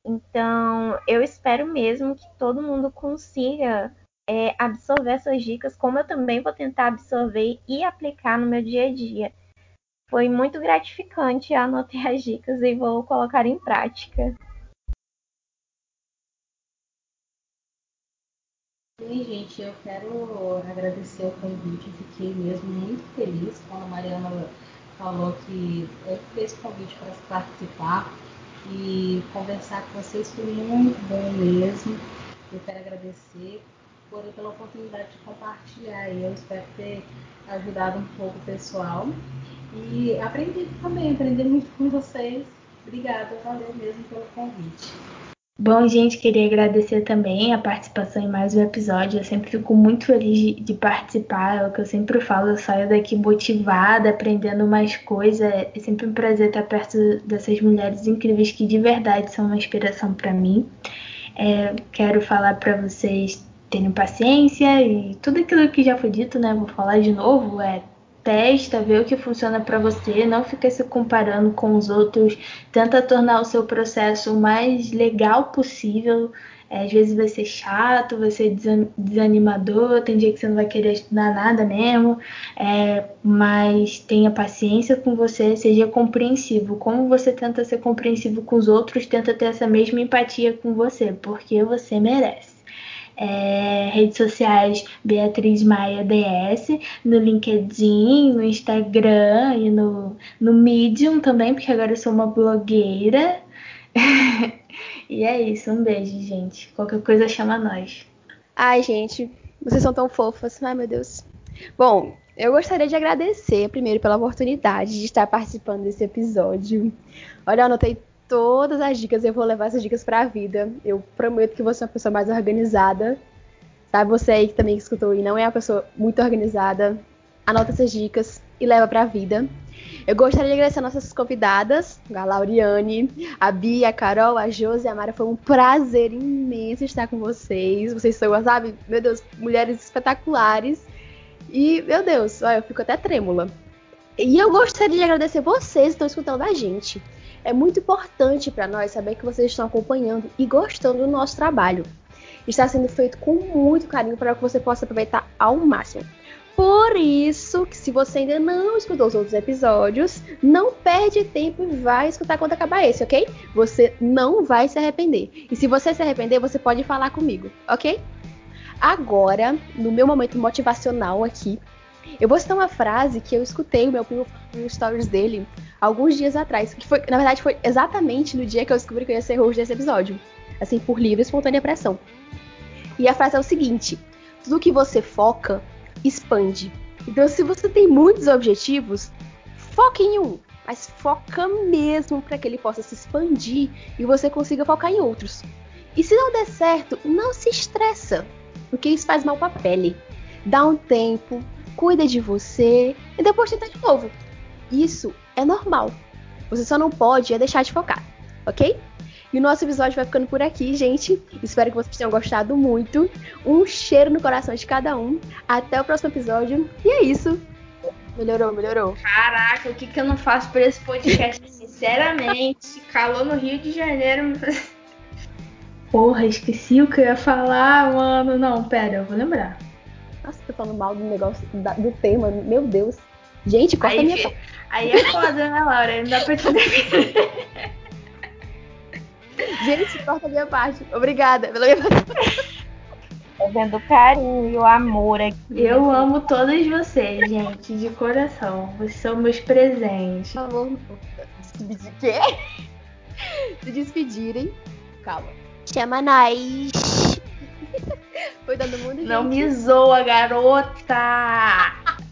então, eu espero mesmo que todo mundo consiga é, absorver essas dicas, como eu também vou tentar absorver e aplicar no meu dia a dia. Foi muito gratificante, anotei as dicas e vou colocar em prática. Bem, gente, eu quero agradecer o convite. Fiquei mesmo muito feliz quando a Mariana falou que fez convite para participar e conversar com vocês foi muito bom mesmo. Eu quero agradecer por, pela oportunidade de compartilhar. Eu espero ter ajudado um pouco o pessoal. E aprendi também, aprendi muito com vocês. Obrigada, valeu mesmo pelo convite. Bom, gente, queria agradecer também a participação em mais um episódio. Eu sempre fico muito feliz de, de, participar. É o que eu sempre falo, eu saio daqui motivada, aprendendo mais coisas. É sempre um prazer estar perto dessas mulheres incríveis que de verdade são uma inspiração para mim. É, quero falar para vocês terem paciência e tudo aquilo que já foi dito, né? Vou falar de novo, é testa, vê o que funciona para você, não fica se comparando com os outros, tenta tornar o seu processo o mais legal possível. É, às vezes vai ser chato, vai ser desanimador, tem dia que você não vai querer estudar nada mesmo, é, mas tenha paciência com você, seja compreensivo. Como você tenta ser compreensivo com os outros, tenta ter essa mesma empatia com você, porque você merece é, redes sociais Beatriz Maia DS, no LinkedIn, no Instagram e no, no Medium também, porque agora eu sou uma blogueira. e é isso, um beijo, gente. Qualquer coisa chama nós. Ai, gente, vocês são tão fofas. Ai, meu Deus. Bom, eu gostaria de agradecer primeiro pela oportunidade de estar participando desse episódio. Olha, eu anotei todas as dicas, eu vou levar essas dicas para a vida. Eu prometo que você é uma pessoa mais organizada. Sabe, você aí que também escutou e não é uma pessoa muito organizada, anota essas dicas e leva para a vida. Eu gostaria de agradecer nossas convidadas, a Lauriane, a Bia, a Carol, a Josi e a Mara. Foi um prazer imenso estar com vocês. Vocês são, sabe, meu Deus, mulheres espetaculares. E, meu Deus, olha, eu fico até trêmula. E eu gostaria de agradecer vocês que estão escutando a gente. É muito importante para nós saber que vocês estão acompanhando e gostando do nosso trabalho. Está sendo feito com muito carinho para que você possa aproveitar ao máximo. Por isso, que se você ainda não escutou os outros episódios, não perde tempo e vai escutar quando acabar esse, ok? Você não vai se arrepender. E se você se arrepender, você pode falar comigo, ok? Agora, no meu momento motivacional aqui, eu vou citar uma frase que eu escutei o meu primo no stories dele alguns dias atrás, que foi, na verdade, foi exatamente no dia que eu descobri que eu ia ser host desse episódio, assim, por livre e espontânea pressão. E a frase é o seguinte: tudo que você foca expande. Então, se você tem muitos objetivos, foque em um, mas foca mesmo para que ele possa se expandir e você consiga focar em outros. E se não der certo, não se estressa, porque isso faz mal para a pele. Dá um tempo, cuida de você e depois tenta de novo. Isso é normal. Você só não pode é deixar de focar, ok? E o nosso episódio vai ficando por aqui, gente. Espero que vocês tenham gostado muito. Um cheiro no coração de cada um. Até o próximo episódio. E é isso. Melhorou, melhorou. Caraca, o que, que eu não faço por esse podcast? Sinceramente, calor no Rio de Janeiro. Porra, esqueci o que eu ia falar, mano. Não, pera, eu vou lembrar. Nossa, tô falando mal do negócio da, do tema, meu Deus. Gente, corta aí, minha. Aí é foda, né, Laura? Não dá pra entender. Gente, corta a minha parte. Obrigada pela minha. Tô vendo o carinho e o amor aqui. Eu amo todas vocês, gente, de coração. Vocês são meus presentes. Por favor, despedir. Quê? Se despedirem. Calma. Chama nós. Foi todo mundo, Não me zoa, garota!